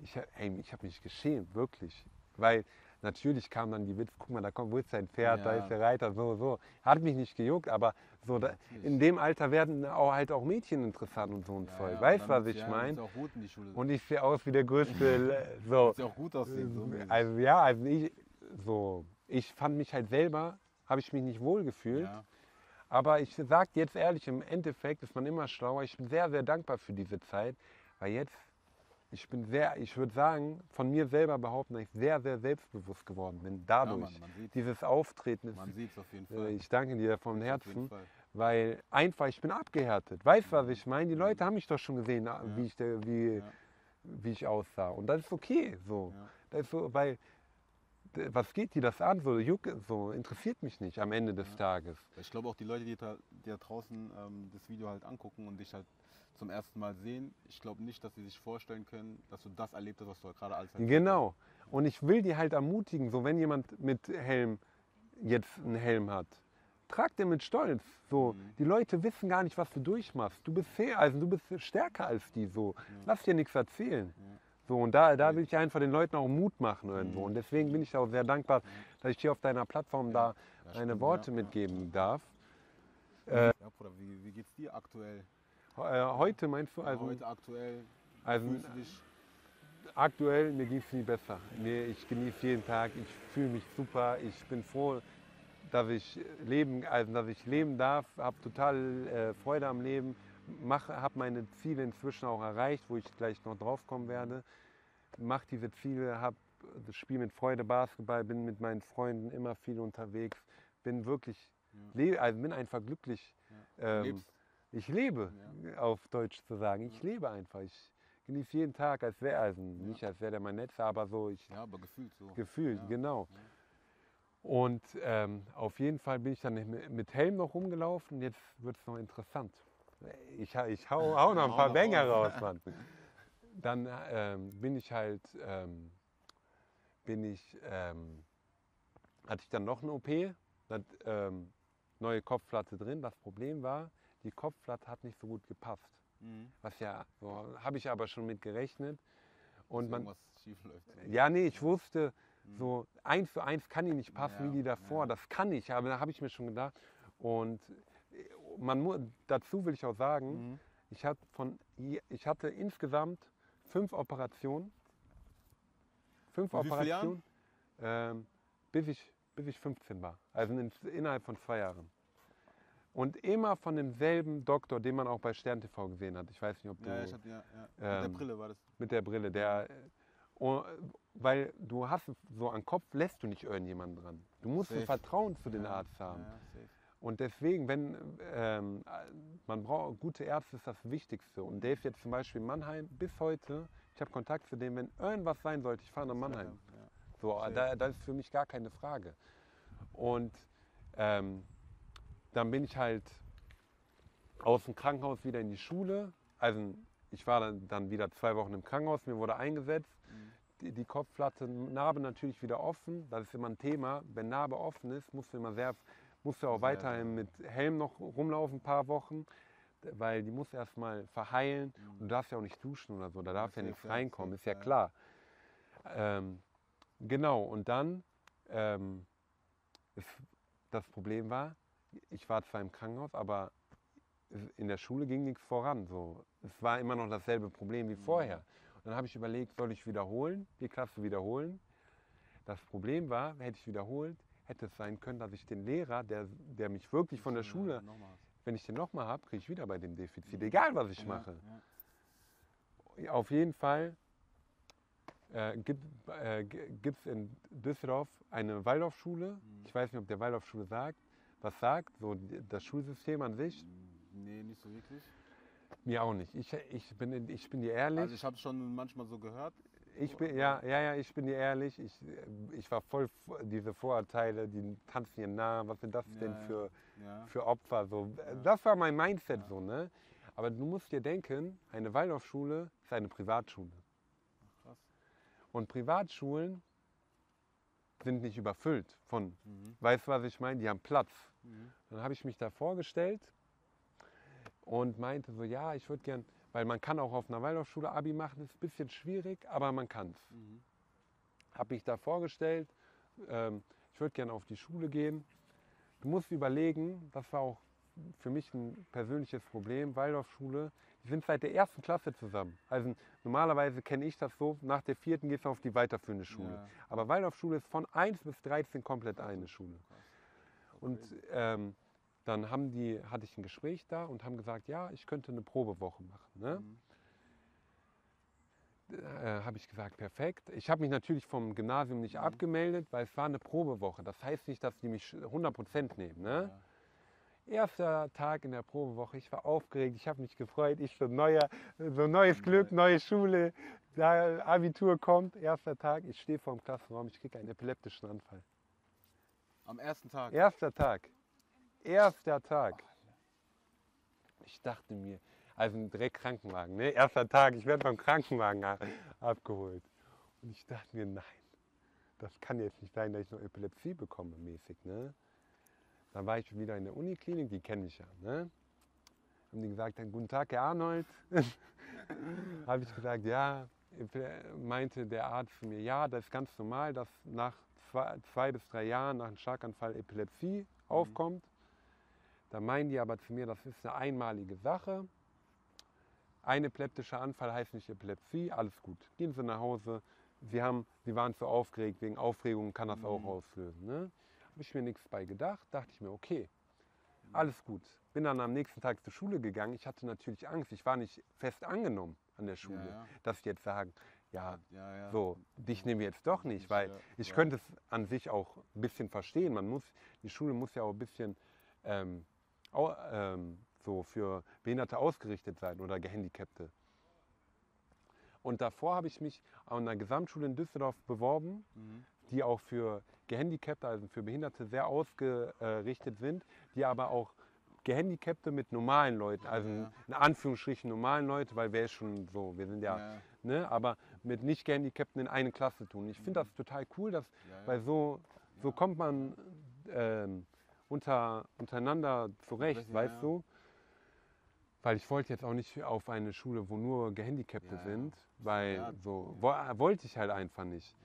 [SPEAKER 2] Ich, ey, ich habe mich geschämt, wirklich. Weil natürlich kam dann die Witz, guck mal, da kommt, wo ist dein Pferd, da
[SPEAKER 1] Ja.
[SPEAKER 2] ist der Reiter, so, so. Hat mich nicht gejuckt, aber so da, in dem Alter werden auch, halt auch Mädchen interessant und so ein
[SPEAKER 1] Ja,
[SPEAKER 2] Zeug.
[SPEAKER 1] ja,
[SPEAKER 2] weißt du, was ich meine? Und ich sehe aus wie der größte, so.
[SPEAKER 1] Ja auch gut aussehen. So.
[SPEAKER 2] Also ja, also ich, so, ich fand mich halt selber, habe ich mich nicht wohl gefühlt.
[SPEAKER 1] ja.
[SPEAKER 2] Aber ich sage jetzt ehrlich, im Endeffekt ist man immer schlauer. Ich bin sehr, sehr dankbar für diese Zeit, weil jetzt, ich bin sehr, ich würde sagen, von mir selber behaupten, dass ich sehr, sehr selbstbewusst geworden bin.
[SPEAKER 1] ja,
[SPEAKER 2] Dadurch.
[SPEAKER 1] Mann, man sieht
[SPEAKER 2] Dieses Auftreten ist,
[SPEAKER 1] man sieht's auf jeden
[SPEAKER 2] äh,
[SPEAKER 1] Fall.
[SPEAKER 2] ich danke dir
[SPEAKER 1] jeden
[SPEAKER 2] Herzen, weil einfach, ich bin abgehärtet. Weißt du, was ich meine? Die Leute haben mich doch schon gesehen, wie, ich, der- wie,
[SPEAKER 1] Ja.
[SPEAKER 2] wie ich aussah. Und das ist okay. So.
[SPEAKER 1] Ja.
[SPEAKER 2] Das ist so, weil was geht die das an? So, juck, so interessiert mich nicht am Ende des
[SPEAKER 1] Ja.
[SPEAKER 2] Tages.
[SPEAKER 1] Ich glaube auch die Leute, die da, die da draußen ähm, das Video halt angucken und dich halt zum ersten Mal sehen, ich glaube nicht, dass sie sich vorstellen können, dass du das erlebt hast, was du gerade alles erzählt
[SPEAKER 2] Genau. Und ich will die halt ermutigen, so wenn jemand mit Helm jetzt einen Helm hat, trag den mit Stolz. So,
[SPEAKER 1] Mhm.
[SPEAKER 2] die Leute wissen gar nicht, was du durchmachst. Du bist also du bist stärker als die. So, lass dir nichts erzählen.
[SPEAKER 1] Ja.
[SPEAKER 2] So, und da, da will ich einfach den Leuten auch Mut machen irgendwo.
[SPEAKER 1] Mhm.
[SPEAKER 2] Und deswegen bin ich auch sehr dankbar, dass ich hier auf deiner Plattform da meine Worte mitgeben darf.
[SPEAKER 1] Ja, Bruder, wie, wie geht's dir aktuell?
[SPEAKER 2] Äh, heute meinst du? Also,
[SPEAKER 1] Heute aktuell
[SPEAKER 2] also aktuell, mir ging es nie besser. Nee, ich genieße jeden Tag, ich fühle mich super, ich bin froh, dass ich leben, also dass ich leben darf, habe total äh, Freude am Leben, habe meine Ziele inzwischen auch erreicht, wo ich gleich noch drauf kommen werde. Mache diese Ziele, habe das Spiel mit Freude Basketball, bin mit meinen Freunden immer viel unterwegs, bin wirklich, le also bin einfach glücklich. Ähm,
[SPEAKER 1] lebst.
[SPEAKER 2] ich lebe, auf Deutsch zu sagen. Ich lebe einfach. Ich genieße jeden Tag, als wäre also nicht als wäre der mein Netz, aber so ich
[SPEAKER 1] Ja, aber gefühlt so.
[SPEAKER 2] gefühlt,
[SPEAKER 1] Ja,
[SPEAKER 2] genau. Und ähm, auf jeden Fall bin ich dann mit Helm noch rumgelaufen. Jetzt wird es noch interessant. Ich, ich hau, hau noch ein paar
[SPEAKER 1] noch
[SPEAKER 2] Banger
[SPEAKER 1] raus.
[SPEAKER 2] Mann. Dann ähm, bin ich halt, ähm, bin ich, ähm, hatte ich dann noch eine OP, dann, ähm, neue Kopfplatte drin. Das Problem war, die Kopfplatte hat nicht so gut gepasst.
[SPEAKER 1] Mhm.
[SPEAKER 2] Was ja, so, habe ich aber schon mit gerechnet. Und man, ja, nee, ich wusste, so eins zu eins kann die nicht passen
[SPEAKER 1] Ja,
[SPEAKER 2] wie die davor.
[SPEAKER 1] ja.
[SPEAKER 2] Das kann ich, aber da habe ich mir schon gedacht. Und man dazu will ich auch sagen,
[SPEAKER 1] Mhm.
[SPEAKER 2] ich, hab von, ich hatte insgesamt fünf Operationen. Fünf
[SPEAKER 1] Mit
[SPEAKER 2] Operationen, ähm, bis, ich, bis ich 15 war. Also in, innerhalb von zwei Jahren. Und immer von demselben Doktor, den man auch bei Stern TV gesehen hat. Ich weiß nicht, ob du
[SPEAKER 1] Ja, ich hab, ja, ja. Mit
[SPEAKER 2] Ähm,
[SPEAKER 1] der Brille war das.
[SPEAKER 2] mit der Brille, der, äh, oh, weil du hast so an Kopf, lässt du nicht irgendjemanden dran. Du musst ein
[SPEAKER 1] Safe.
[SPEAKER 2] Vertrauen zu den Arzt haben.
[SPEAKER 1] Ja.
[SPEAKER 2] Und deswegen, wenn ähm, man braucht gute Ärzte, ist das Wichtigste. Und Dave jetzt zum Beispiel in Mannheim bis heute, ich habe Kontakt zu dem, wenn irgendwas sein sollte, ich fahre nach Mannheim.
[SPEAKER 1] Ja.
[SPEAKER 2] So, da, das ist für mich gar keine Frage. Und ähm, dann bin ich halt aus dem Krankenhaus wieder in die Schule. Also ich war dann, dann wieder zwei Wochen im Krankenhaus, mir wurde eingesetzt.
[SPEAKER 1] Mhm.
[SPEAKER 2] Die, die Kopfplatte, Narbe natürlich wieder offen. Das ist immer ein Thema. Wenn Narbe offen ist, musst du immer sehr, musst du auch weiterhin mit Helm noch rumlaufen, ein paar Wochen. Weil die muss erstmal verheilen. Und du darfst ja auch nicht duschen oder so, da darf ja nichts reinkommen, ist ja klar. Ähm, genau, und dann, ähm, ist, das Problem war, ich war zwar im Krankenhaus, aber in der Schule ging nichts voran. So. Es war immer noch dasselbe Problem wie vorher. Und dann habe ich überlegt, soll ich wiederholen, die Klasse wiederholen? Das Problem war, hätte ich wiederholt, hätte es sein können, dass ich den Lehrer, der, der mich wirklich von der Schule, wenn ich den nochmal habe, kriege ich wieder bei dem Defizit, egal was ich mache. Auf jeden Fall äh, gibt es in Düsseldorf eine Waldorfschule.
[SPEAKER 1] Mhm.
[SPEAKER 2] Ich weiß nicht, ob der Waldorfschule sagt, was sagt, so das Schulsystem an sich.
[SPEAKER 1] Nee, nicht so wirklich.
[SPEAKER 2] Mir auch nicht. Ich, ich, bin, ich bin dir ehrlich.
[SPEAKER 1] Also ich habe schon manchmal so gehört.
[SPEAKER 2] Ich bin, ja, ja, ja, ich bin dir ehrlich. Ich, ich war voll diese Vorurteile, die tanzen hier nah. Was sind das
[SPEAKER 1] Ja,
[SPEAKER 2] denn für,
[SPEAKER 1] Ja.
[SPEAKER 2] für Opfer? So, Das war mein Mindset so, ne? Aber du musst dir denken, eine Waldorfschule ist eine Privatschule.
[SPEAKER 1] Krass.
[SPEAKER 2] Und Privatschulen sind nicht überfüllt von,
[SPEAKER 1] Mhm.
[SPEAKER 2] weißt du, was ich meine? Die haben Platz.
[SPEAKER 1] Mhm.
[SPEAKER 2] Dann habe ich mich da vorgestellt und meinte so, ja, ich würde gern, weil man kann auch auf einer Waldorfschule Abi machen, ist ein bisschen schwierig, aber man kann es.
[SPEAKER 1] Mhm.
[SPEAKER 2] Habe mich da vorgestellt, ähm, ich würde gerne auf die Schule gehen. Du musst überlegen, das war auch für mich ein persönliches Problem, Waldorfschule, die sind seit der ersten Klasse zusammen. Also normalerweise kenne ich das so, nach der vierten gehst du auf die weiterführende Schule.
[SPEAKER 1] Ja.
[SPEAKER 2] Aber Waldorfschule ist von 1 bis 13 komplett eine Schule. Und ähm, dann haben die, hatte ich ein Gespräch da und haben gesagt, ja, ich könnte eine Probewoche machen. Ne?
[SPEAKER 1] Mhm.
[SPEAKER 2] Äh, habe ich gesagt, perfekt. Ich habe mich natürlich vom Gymnasium nicht
[SPEAKER 1] Mhm.
[SPEAKER 2] abgemeldet, weil es war eine Probewoche. Das heißt nicht, dass die mich 100% nehmen. Ne?
[SPEAKER 1] Ja.
[SPEAKER 2] Erster Tag in der Probewoche, ich war aufgeregt, ich habe mich gefreut, ich so neuer, so neues Glück, neue Schule, Da Abitur kommt, erster Tag, ich stehe vor dem Klassenraum, ich kriege einen epileptischen Anfall.
[SPEAKER 1] Am ersten Tag.
[SPEAKER 2] Erster Tag. Erster Tag. Ich dachte mir, also direkt Krankenwagen, ne? Erster Tag, ich werde beim Krankenwagen abgeholt. Und ich dachte mir, nein, das kann jetzt nicht sein, dass ich noch Epilepsie bekomme, mäßig, ne? Dann war ich wieder in der Uniklinik, die kenne ich ja, ne? Haben die gesagt, dann, guten Tag, Herr Arnold. Habe ich gesagt, ja, meinte der Arzt zu mir, ja, das ist ganz normal, dass nach zwei, zwei bis drei Jahren nach einem Schlaganfall Epilepsie aufkommt. Da meinen die aber zu mir, das ist eine einmalige Sache. Ein epileptischer Anfall heißt nicht Epilepsie, alles gut. Gehen Sie nach Hause. Sie, haben, Sie waren zu aufgeregt, wegen Aufregung kann das auch auslösen. Ne? Habe ich mir nichts bei gedacht, dachte ich mir, okay, alles gut. Bin dann am nächsten Tag zur Schule gegangen. Ich hatte natürlich Angst, ich war nicht fest angenommen an der Schule,
[SPEAKER 1] ja.
[SPEAKER 2] dass ich jetzt sagen, ja,
[SPEAKER 1] Ja, ja.
[SPEAKER 2] so, dich nehmen wir jetzt doch nicht, weil
[SPEAKER 1] ja,
[SPEAKER 2] ich
[SPEAKER 1] ja.
[SPEAKER 2] könnte es an sich auch ein bisschen verstehen. Man muss, die Schule muss ja auch ein bisschen ähm, so für Behinderte ausgerichtet sein oder Gehandicapte. Und davor habe ich mich an einer Gesamtschule in Düsseldorf beworben,
[SPEAKER 1] Mhm.
[SPEAKER 2] die auch für Gehandicapte, also für Behinderte sehr ausgerichtet sind, die aber auch Gehandicapte mit normalen Leuten, also
[SPEAKER 1] Ja.
[SPEAKER 2] in Anführungsstrichen normalen Leute, weil wir schon so, wir sind ja,
[SPEAKER 1] Ja.
[SPEAKER 2] ne, aber mit nicht Gehandicapten in eine Klasse tun. Ich finde das total cool, dass,
[SPEAKER 1] Ja, ja.
[SPEAKER 2] weil so, so kommt man ähm, unter, untereinander zurecht,
[SPEAKER 1] ja,
[SPEAKER 2] weißt
[SPEAKER 1] ja.
[SPEAKER 2] du? Weil ich wollte jetzt auch nicht auf eine Schule, wo nur Gehandicapte
[SPEAKER 1] ja.
[SPEAKER 2] sind, weil
[SPEAKER 1] Ja.
[SPEAKER 2] so wo, wollte ich halt einfach nicht.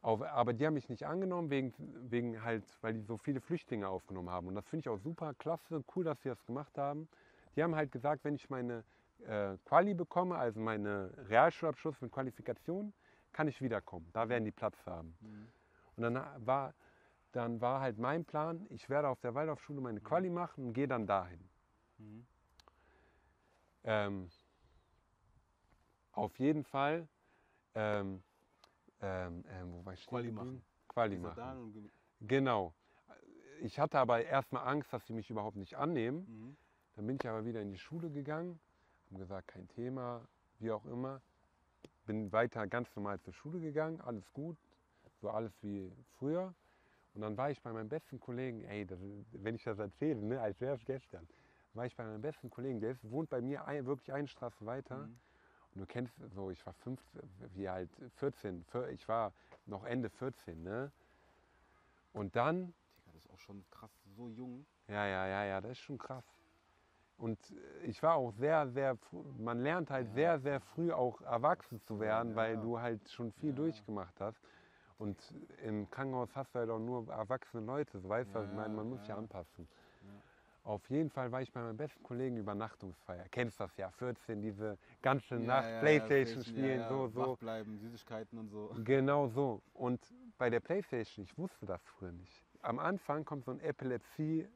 [SPEAKER 2] Auf, aber die haben mich nicht angenommen, wegen, wegen halt, weil die so viele Flüchtlinge aufgenommen haben. Und das finde ich auch super klasse, cool, dass sie das gemacht haben. Die haben halt gesagt, wenn ich meine äh, Quali bekomme, also meine Realschulabschluss mit Qualifikation, kann ich wiederkommen. Da werden die Platz haben.
[SPEAKER 1] Mhm.
[SPEAKER 2] Und dann war, dann war halt mein Plan, ich werde auf der Waldorfschule meine Quali machen und gehe dann dahin.
[SPEAKER 1] Mhm.
[SPEAKER 2] Ähm, auf jeden Fall, ähm, ähm, ähm, wo war ich
[SPEAKER 1] Quali machen.
[SPEAKER 2] Quali machen. Genau. Ich hatte aber erstmal Angst, dass sie mich überhaupt nicht annehmen.
[SPEAKER 1] Mhm.
[SPEAKER 2] Dann bin ich aber wieder in die Schule gegangen, haben gesagt, kein Thema, wie auch immer. Bin weiter ganz normal zur Schule gegangen, alles gut, so alles wie früher. Und dann war ich bei meinem besten Kollegen, ey, das, wenn ich das erzähle, ne, als wäre es gestern, war ich bei meinem besten Kollegen, der ist, wohnt bei mir ein, wirklich eine Straße weiter.
[SPEAKER 1] Mhm.
[SPEAKER 2] Und du kennst so, ich war 15, wie halt 14, vier- ich war noch Ende 14, ne? Und dann
[SPEAKER 1] Digga, das ist auch schon krass, so jung.
[SPEAKER 2] ja, ja, ja, ja, das ist schon krass. Und äh, ich war auch sehr, sehr, früh- man lernt halt
[SPEAKER 1] Ja.
[SPEAKER 2] sehr, sehr früh auch erwachsen zu werden,
[SPEAKER 1] Ja,
[SPEAKER 2] weil
[SPEAKER 1] ja.
[SPEAKER 2] du halt schon viel durchgemacht hast. Und im Krankenhaus hast du halt auch nur erwachsene Leute, so weißt du,
[SPEAKER 1] Ja,
[SPEAKER 2] was ich meine, man muss
[SPEAKER 1] ja.
[SPEAKER 2] sich ja anpassen. Auf jeden Fall war ich bei meinem besten Kollegen Übernachtungsfeier. Kennst das ja, 14, diese ganze Nacht Playstation spielen, so, so.
[SPEAKER 1] Wach bleiben, Süßigkeiten und so.
[SPEAKER 2] Genau so. Und bei der Playstation, ich wusste das früher nicht. Am Anfang kommt so ein Epilepsie,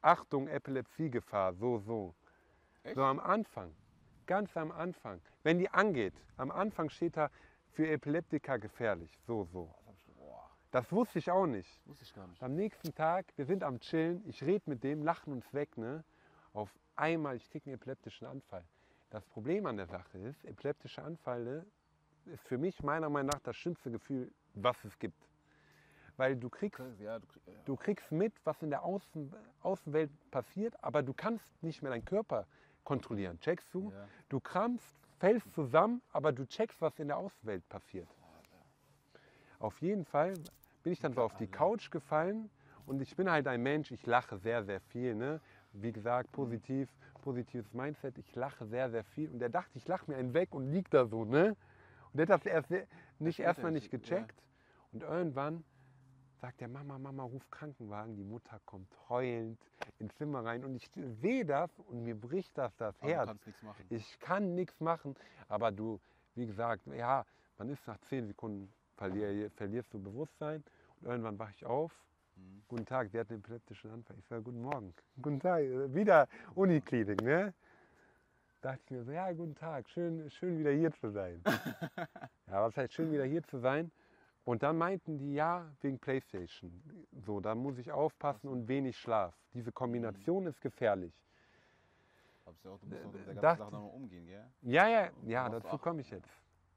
[SPEAKER 2] Achtung, Epilepsiegefahr, so, so.
[SPEAKER 1] Echt?
[SPEAKER 2] So am Anfang, ganz am Anfang. Wenn die angeht, am Anfang steht da für Epileptiker gefährlich, so, so.
[SPEAKER 1] Das
[SPEAKER 2] wusste ich auch nicht.
[SPEAKER 1] wusste ich gar nicht.
[SPEAKER 2] Am nächsten Tag, wir sind am Chillen, ich rede mit dem, lachen uns weg, ne? Auf einmal, ich kriege einen epileptischen Anfall. Das Problem an der Sache ist, epileptische Anfälle ist für mich meiner Meinung nach das schlimmste Gefühl, was es gibt. Weil du kriegst,
[SPEAKER 1] Ja, du, krieg- ja.
[SPEAKER 2] du kriegst mit, was in der Außen, Außenwelt passiert, aber du kannst nicht mehr deinen Körper kontrollieren. Checkst du?
[SPEAKER 1] Ja.
[SPEAKER 2] Du krampfst, fällst zusammen, aber du checkst, was in der Außenwelt passiert. Auf jeden Fall bin ich dann so auf die Couch gefallen und ich bin halt ein Mensch, ich lache sehr, sehr viel. Ne? Wie gesagt, positiv, positives Mindset, ich lache sehr, sehr viel. Und der dachte, ich lache mir einen weg und liegt da so. Ne? Und der hat das erst nicht erstmal
[SPEAKER 1] er
[SPEAKER 2] nicht gecheckt. Und irgendwann sagt der Mama, Mama, ruf Krankenwagen. Die Mutter kommt heulend ins Zimmer rein und ich sehe das und mir bricht das das
[SPEAKER 1] Aber du
[SPEAKER 2] Herz.
[SPEAKER 1] kannst nichts machen.
[SPEAKER 2] Ich kann nichts machen, aber du, wie gesagt, ja, man ist nach zehn Sekunden verlier, verlierst du Bewusstsein und irgendwann wache ich auf.
[SPEAKER 1] Mhm.
[SPEAKER 2] Guten Tag, der hat einen epileptischen Anfall. Ich sage, guten Morgen. Guten Tag, äh, wieder Uniklinik, ne? Dachte ich mir so, ja, guten Tag, schön, schön wieder hier zu sein. ja, was heißt schön wieder hier zu sein? Und dann meinten die, ja, wegen Playstation. So, da muss ich aufpassen und wenig Schlaf. Diese Kombination ist gefährlich.
[SPEAKER 1] Ja auch, du musst auch mit der ganzen
[SPEAKER 2] dachte-
[SPEAKER 1] Sache noch umgehen, gell?
[SPEAKER 2] Ja, ja, ja,
[SPEAKER 1] du
[SPEAKER 2] dazu komme ich jetzt.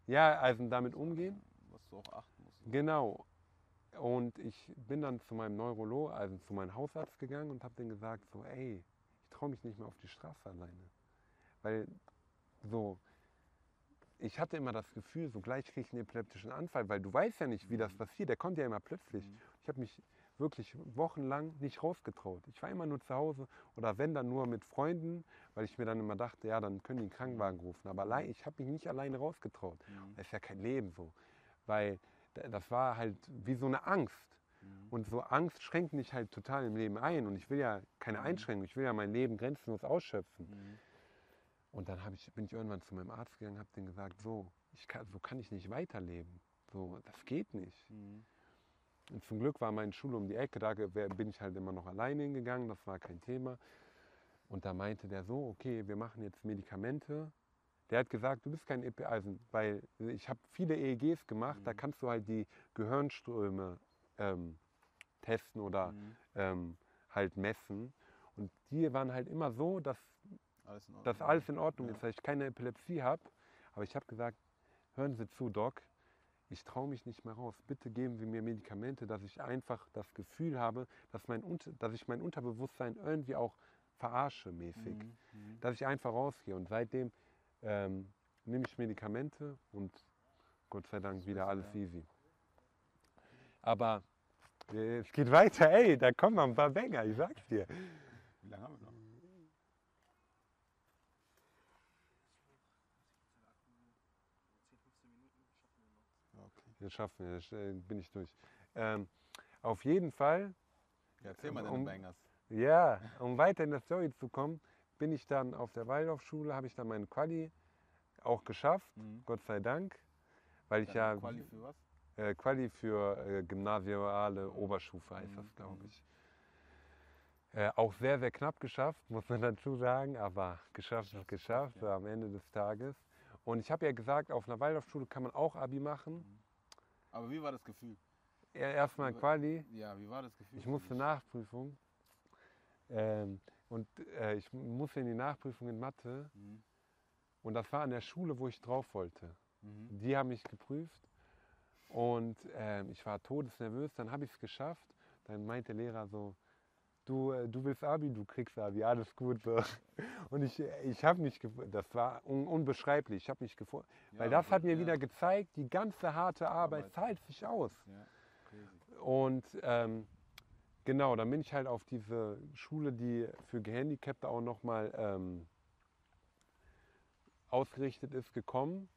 [SPEAKER 2] ja, also damit umgehen.
[SPEAKER 1] Du auch achten musst.
[SPEAKER 2] Genau. Und ich bin dann zu meinem Neurolog, also zu meinem Hausarzt gegangen und habe denen gesagt, so, ey, ich traue mich nicht mehr auf die Straße alleine. Weil so, ich hatte immer das Gefühl, so gleich kriege ich einen epileptischen Anfall, weil du weißt ja nicht, wie das passiert. Der kommt ja immer plötzlich. Ich habe mich wirklich wochenlang nicht rausgetraut. Ich war immer nur zu Hause oder wenn dann nur mit Freunden, weil ich mir dann immer dachte, ja, dann können die einen Krankenwagen rufen. Aber allein, ich habe mich nicht alleine rausgetraut. Das ist ja kein Leben so. Weil das war halt wie so eine Angst. Und so Angst schränkt mich halt total im Leben ein. Und ich will ja keine Einschränkung, ich will ja mein Leben grenzenlos ausschöpfen. Und dann ich, bin ich irgendwann zu meinem Arzt gegangen, habe dem gesagt, so, kann, so kann ich nicht weiterleben. So, das geht nicht. Und zum Glück war meine Schule um die Ecke, da bin ich halt immer noch alleine hingegangen, das war kein Thema. Und da meinte der so, okay, wir machen jetzt Medikamente. Der hat gesagt, du bist kein EP, also, weil ich habe viele EEGs gemacht, da kannst du halt die Gehirnströme ähm, testen oder ähm, halt messen. Und die waren halt immer so, dass
[SPEAKER 1] Alles in Ordnung.
[SPEAKER 2] dass alles in Ordnung
[SPEAKER 1] Ja.
[SPEAKER 2] ist, dass ich keine Epilepsie habe. Aber ich habe gesagt, hören Sie zu, Doc, ich traue mich nicht mehr raus. Bitte geben Sie mir Medikamente, dass ich einfach das Gefühl habe, dass, mein dass ich mein Unterbewusstsein irgendwie auch verarsche mäßig.
[SPEAKER 1] Mhm.
[SPEAKER 2] Dass ich einfach rausgehe. Und seitdem ähm, nehme ich Medikamente und Gott sei Dank wieder alles easy. Aber äh, es geht weiter, ey, da kommen noch ein paar Banger, ich sag's dir.
[SPEAKER 1] Wie lange haben wir noch? Okay.
[SPEAKER 2] Das schaffen wir, das äh, bin ich durch. Ähm, auf jeden Fall,
[SPEAKER 1] Ja, erzähl mal deine
[SPEAKER 2] Um-
[SPEAKER 1] Bangers.
[SPEAKER 2] ja, um weiter in der Story zu kommen, bin ich dann auf der Waldorfschule, habe ich dann meinen Quali auch geschafft,
[SPEAKER 1] Mhm.
[SPEAKER 2] Gott sei Dank, weil ich ja
[SPEAKER 1] Quali für was?
[SPEAKER 2] äh, Quali für äh, gymnasiale Oberstufe heißt das,
[SPEAKER 1] Mhm.
[SPEAKER 2] glaube ich. Äh, auch sehr, sehr knapp geschafft, muss man dazu sagen, aber geschafft ist geschafft, so am Ende des Tages. Und ich habe ja gesagt, auf einer Waldorfschule kann man auch Abi machen.
[SPEAKER 1] Aber wie war das Gefühl?
[SPEAKER 2] Er- Erstmal Quali,
[SPEAKER 1] Ja, wie war das Gefühl?
[SPEAKER 2] Ich musste? Nachprüfung. Ähm, und äh, ich musste in die Nachprüfung in Mathe.
[SPEAKER 1] Mhm.
[SPEAKER 2] Und das war an der Schule, wo ich drauf wollte.
[SPEAKER 1] Mhm.
[SPEAKER 2] Die haben mich geprüft. Und ähm, ich war todesnervös. Dann habe ich es geschafft. Dann meinte der Lehrer so, du, äh, du willst Abi, du kriegst Abi, alles gut. So. Und ich, ich habe mich, das war un unbeschreiblich. Ich habe mich. Weil
[SPEAKER 1] Ja,
[SPEAKER 2] das hat mir
[SPEAKER 1] ja.
[SPEAKER 2] wieder gezeigt, die ganze harte Arbeit
[SPEAKER 1] Arbeit.
[SPEAKER 2] zahlt sich aus.
[SPEAKER 1] Ja.
[SPEAKER 2] Und ähm, genau, dann bin ich halt auf diese Schule, die für Gehandicapte auch nochmal ähm, ausgerichtet ist, gekommen.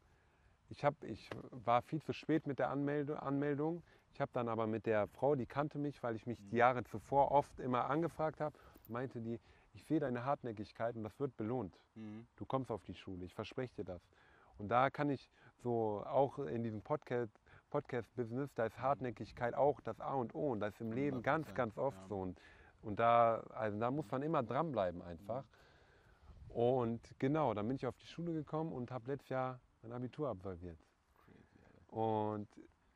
[SPEAKER 2] Ich, hab, ich war viel zu spät mit der Anmeldung. Ich habe dann aber mit der Frau, die kannte mich, weil ich mich die Jahre zuvor oft immer angefragt habe, meinte die, ich sehe deine Hartnäckigkeit und das wird belohnt.
[SPEAKER 1] Mhm.
[SPEAKER 2] Du kommst auf die Schule, ich verspreche dir das. Und da kann ich so auch in diesem Podcast, Podcast-Business, da ist Hartnäckigkeit auch das A und O und das ist im Leben ganz,
[SPEAKER 1] 100%,
[SPEAKER 2] ganz oft
[SPEAKER 1] ja.
[SPEAKER 2] so. Und, und da, also da muss man immer dranbleiben einfach. Und genau, dann bin ich auf die Schule gekommen und habe letztes Jahr mein Abitur absolviert. Und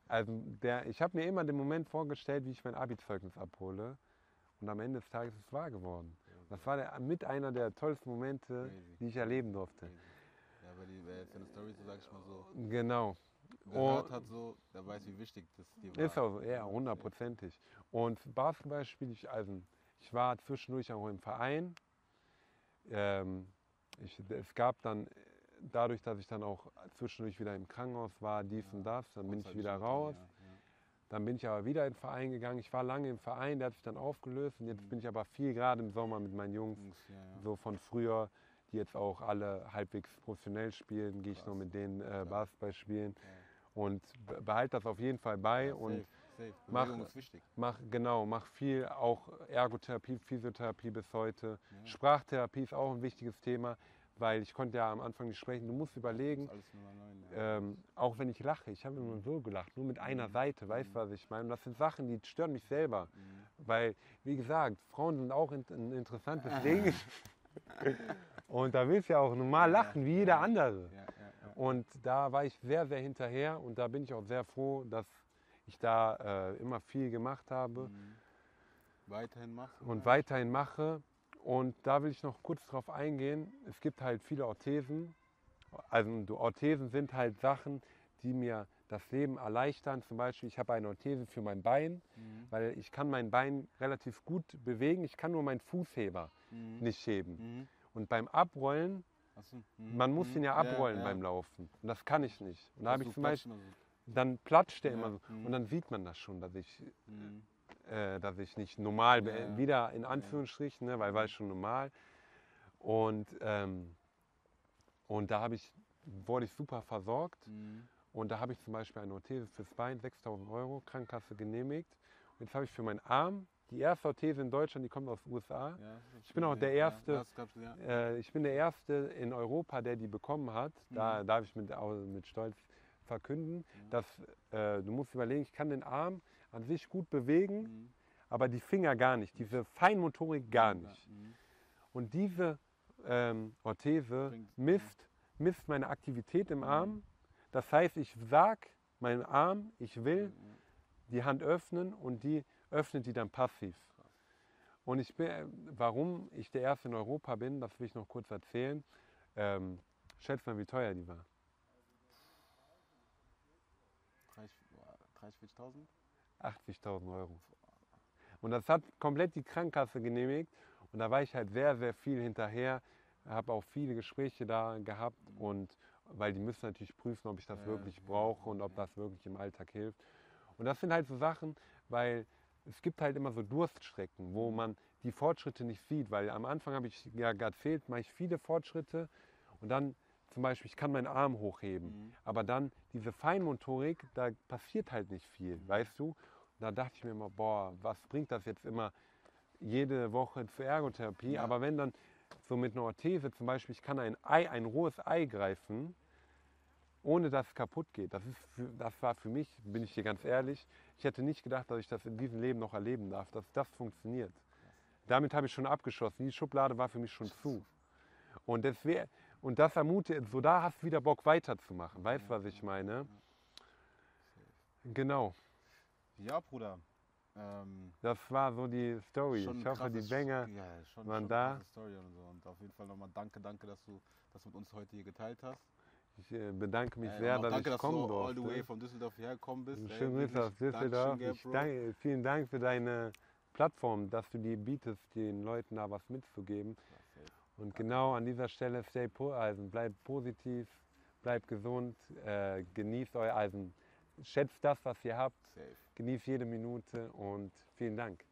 [SPEAKER 2] also der, ich habe mir immer den Moment vorgestellt, wie ich mein Abi-Zeugnis abhole. Und am Ende des Tages ist es wahr geworden. Das war der, mit einer der tollsten Momente,
[SPEAKER 1] Crazy.
[SPEAKER 2] die ich erleben durfte.
[SPEAKER 1] Crazy. Ja, weil die, wer jetzt eine Story, so sag ich mal so,
[SPEAKER 2] Genau.
[SPEAKER 1] Gehört
[SPEAKER 2] Und-
[SPEAKER 1] hat, so, der weiß, wie wichtig das dir war.
[SPEAKER 2] Ist auch so, ja, hundertprozentig. Und Basketball spiele ich, also ich war zwischendurch auch im Verein. Ähm, ich, es gab dann, dadurch, dass ich dann auch zwischendurch wieder im Krankenhaus war, dies und das, dann bin ich wieder raus.
[SPEAKER 1] Ja, ja.
[SPEAKER 2] Dann bin ich aber wieder in den Verein gegangen. Ich war lange im Verein, der hat sich dann aufgelöst. Und jetzt bin ich aber viel gerade im Sommer mit meinen Jungs,
[SPEAKER 1] Jungs, ja, ja.
[SPEAKER 2] so von früher, die jetzt auch alle halbwegs professionell spielen, gehe ich noch mit denen äh, Basketball spielen. Und be- behalte das auf jeden Fall bei.
[SPEAKER 1] Ja,
[SPEAKER 2] und
[SPEAKER 1] safe, safe.
[SPEAKER 2] mach-
[SPEAKER 1] Bewegung ist wichtig.
[SPEAKER 2] Mach, genau, mach viel, auch Ergotherapie, Physiotherapie bis heute. Sprachtherapie ist auch ein wichtiges Thema, weil ich konnte ja am Anfang nicht sprechen. Du musst überlegen,
[SPEAKER 1] 9. Ja.
[SPEAKER 2] ähm, auch wenn ich lache, ich habe immer so gelacht, nur mit einer Seite, weißt du, was ich meine? Und das sind Sachen, die stören mich selber. Weil, wie gesagt, Frauen sind auch in, ein interessantes Ding. Und da willst du ja auch normal lachen, wie jeder andere. Und da war ich sehr, sehr hinterher und da bin ich auch sehr froh, dass ich da äh, immer viel gemacht habe
[SPEAKER 1] Weiterhin machen.
[SPEAKER 2] und weiterhin mache. Und da will ich noch kurz drauf eingehen. Es gibt halt viele Orthesen. Also Orthesen sind halt Sachen, die mir das Leben erleichtern. Zum Beispiel, ich habe eine Orthese für mein Bein,
[SPEAKER 1] Mhm.
[SPEAKER 2] weil ich kann mein Bein relativ gut bewegen. Ich kann nur meinen Fußheber
[SPEAKER 1] Mhm.
[SPEAKER 2] nicht heben.
[SPEAKER 1] Mhm.
[SPEAKER 2] Und beim Abrollen,
[SPEAKER 1] so. Mhm.
[SPEAKER 2] man muss ihn ja abrollen
[SPEAKER 1] ja.
[SPEAKER 2] beim Laufen. Und das kann ich nicht. Und da habe
[SPEAKER 1] Also
[SPEAKER 2] ich zum Beispiel,
[SPEAKER 1] oder
[SPEAKER 2] dann platscht der
[SPEAKER 1] Ja,
[SPEAKER 2] immer so.
[SPEAKER 1] mhm.
[SPEAKER 2] Und dann sieht man das schon, dass ich,
[SPEAKER 1] so. Mhm.
[SPEAKER 2] äh, dass ich nicht normal bin.
[SPEAKER 1] Ja, ja.
[SPEAKER 2] Wieder in Anführungsstrichen, ne, weil war ich schon normal. Und, ähm, und da habe ich, wurde ich super versorgt. Und da habe ich zum Beispiel eine Orthese fürs Bein, 6000 Euro, Krankenkasse genehmigt. Und jetzt habe ich für meinen Arm die erste Orthese in Deutschland, die kommt aus den USA.
[SPEAKER 1] Ja, das
[SPEAKER 2] Ich bin auch der
[SPEAKER 1] Ja,
[SPEAKER 2] Erste.
[SPEAKER 1] das gab's, ja.
[SPEAKER 2] Äh, ich bin der Erste in Europa, der die bekommen hat. Da
[SPEAKER 1] Mhm.
[SPEAKER 2] darf ich mit, mit Stolz verkünden, dass äh, du musst überlegen, ich kann den Arm an sich gut bewegen,
[SPEAKER 1] Mhm.
[SPEAKER 2] aber die Finger gar nicht, diese Feinmotorik gar
[SPEAKER 1] Ja,
[SPEAKER 2] nicht.
[SPEAKER 1] mhm.
[SPEAKER 2] Und diese ähm, Orthese misst, misst meine Aktivität im
[SPEAKER 1] Mhm.
[SPEAKER 2] Arm. Das heißt, ich sag meinem Arm, ich will
[SPEAKER 1] Mhm.
[SPEAKER 2] die Hand öffnen und die öffnet die dann passiv. Und ich bin, warum ich der Erste in Europa bin, das will ich noch kurz erzählen. Ähm, schätzt mal, wie teuer die war.
[SPEAKER 1] 30, boah, 30, 40.000?
[SPEAKER 2] 80.000 Euro. Und das hat komplett die Krankenkasse genehmigt. Und da war ich halt sehr, sehr viel hinterher. Habe auch viele Gespräche da gehabt. Und weil die müssen natürlich prüfen, ob ich das
[SPEAKER 1] Ja,
[SPEAKER 2] wirklich
[SPEAKER 1] ja,
[SPEAKER 2] brauche und ob das wirklich im Alltag hilft. Und das sind halt so Sachen, weil es gibt halt immer so Durststrecken, wo man die Fortschritte nicht sieht. Weil am Anfang habe ich ja erzählt, mache ich viele Fortschritte und dann zum Beispiel, ich kann meinen Arm hochheben.
[SPEAKER 1] Mhm.
[SPEAKER 2] Aber dann diese Feinmotorik, da passiert halt nicht viel, weißt du? Und da dachte ich mir immer, boah, was bringt das jetzt immer jede Woche zur Ergotherapie?
[SPEAKER 1] Ja.
[SPEAKER 2] Aber wenn dann so mit einer Orthese zum Beispiel, ich kann ein Ei, ein rohes Ei greifen, ohne dass es kaputt geht. Das, ist das war für mich, bin ich dir ganz ehrlich, ich hätte nicht gedacht, dass ich das in diesem Leben noch erleben darf, dass das funktioniert. Damit habe ich schon abgeschlossen. Die Schublade war für mich schon zu. Und das, wär, und das ermutigt, so da hast du wieder Bock weiterzumachen. Weißt du, was ich meine? Genau,
[SPEAKER 1] Ja, Bruder. Ähm,
[SPEAKER 2] das war so die Story. Ich hoffe, die Banger
[SPEAKER 1] ja, schon,
[SPEAKER 2] waren
[SPEAKER 1] schon
[SPEAKER 2] da.
[SPEAKER 1] Story und so. Und auf jeden Fall nochmal danke, danke, dass du das mit uns heute hier geteilt hast.
[SPEAKER 2] Ich äh, bedanke mich
[SPEAKER 1] Ey,
[SPEAKER 2] sehr, dass
[SPEAKER 1] danke,
[SPEAKER 2] ich
[SPEAKER 1] dass
[SPEAKER 2] kommen
[SPEAKER 1] du all the way von Düsseldorf hierher gekommen bist.
[SPEAKER 2] Schönen Grüße
[SPEAKER 1] wirklich
[SPEAKER 2] aus Düsseldorf. Danke, vielen Dank für deine Plattform, dass du die bietest, den Leuten da was mitzugeben.
[SPEAKER 1] Ja.
[SPEAKER 2] Und genau an dieser Stelle, stay po also bleibt positiv, bleibt gesund, äh, genießt euer Eisen, schätzt das, was ihr habt,
[SPEAKER 1] Safe.
[SPEAKER 2] genießt jede Minute und vielen Dank.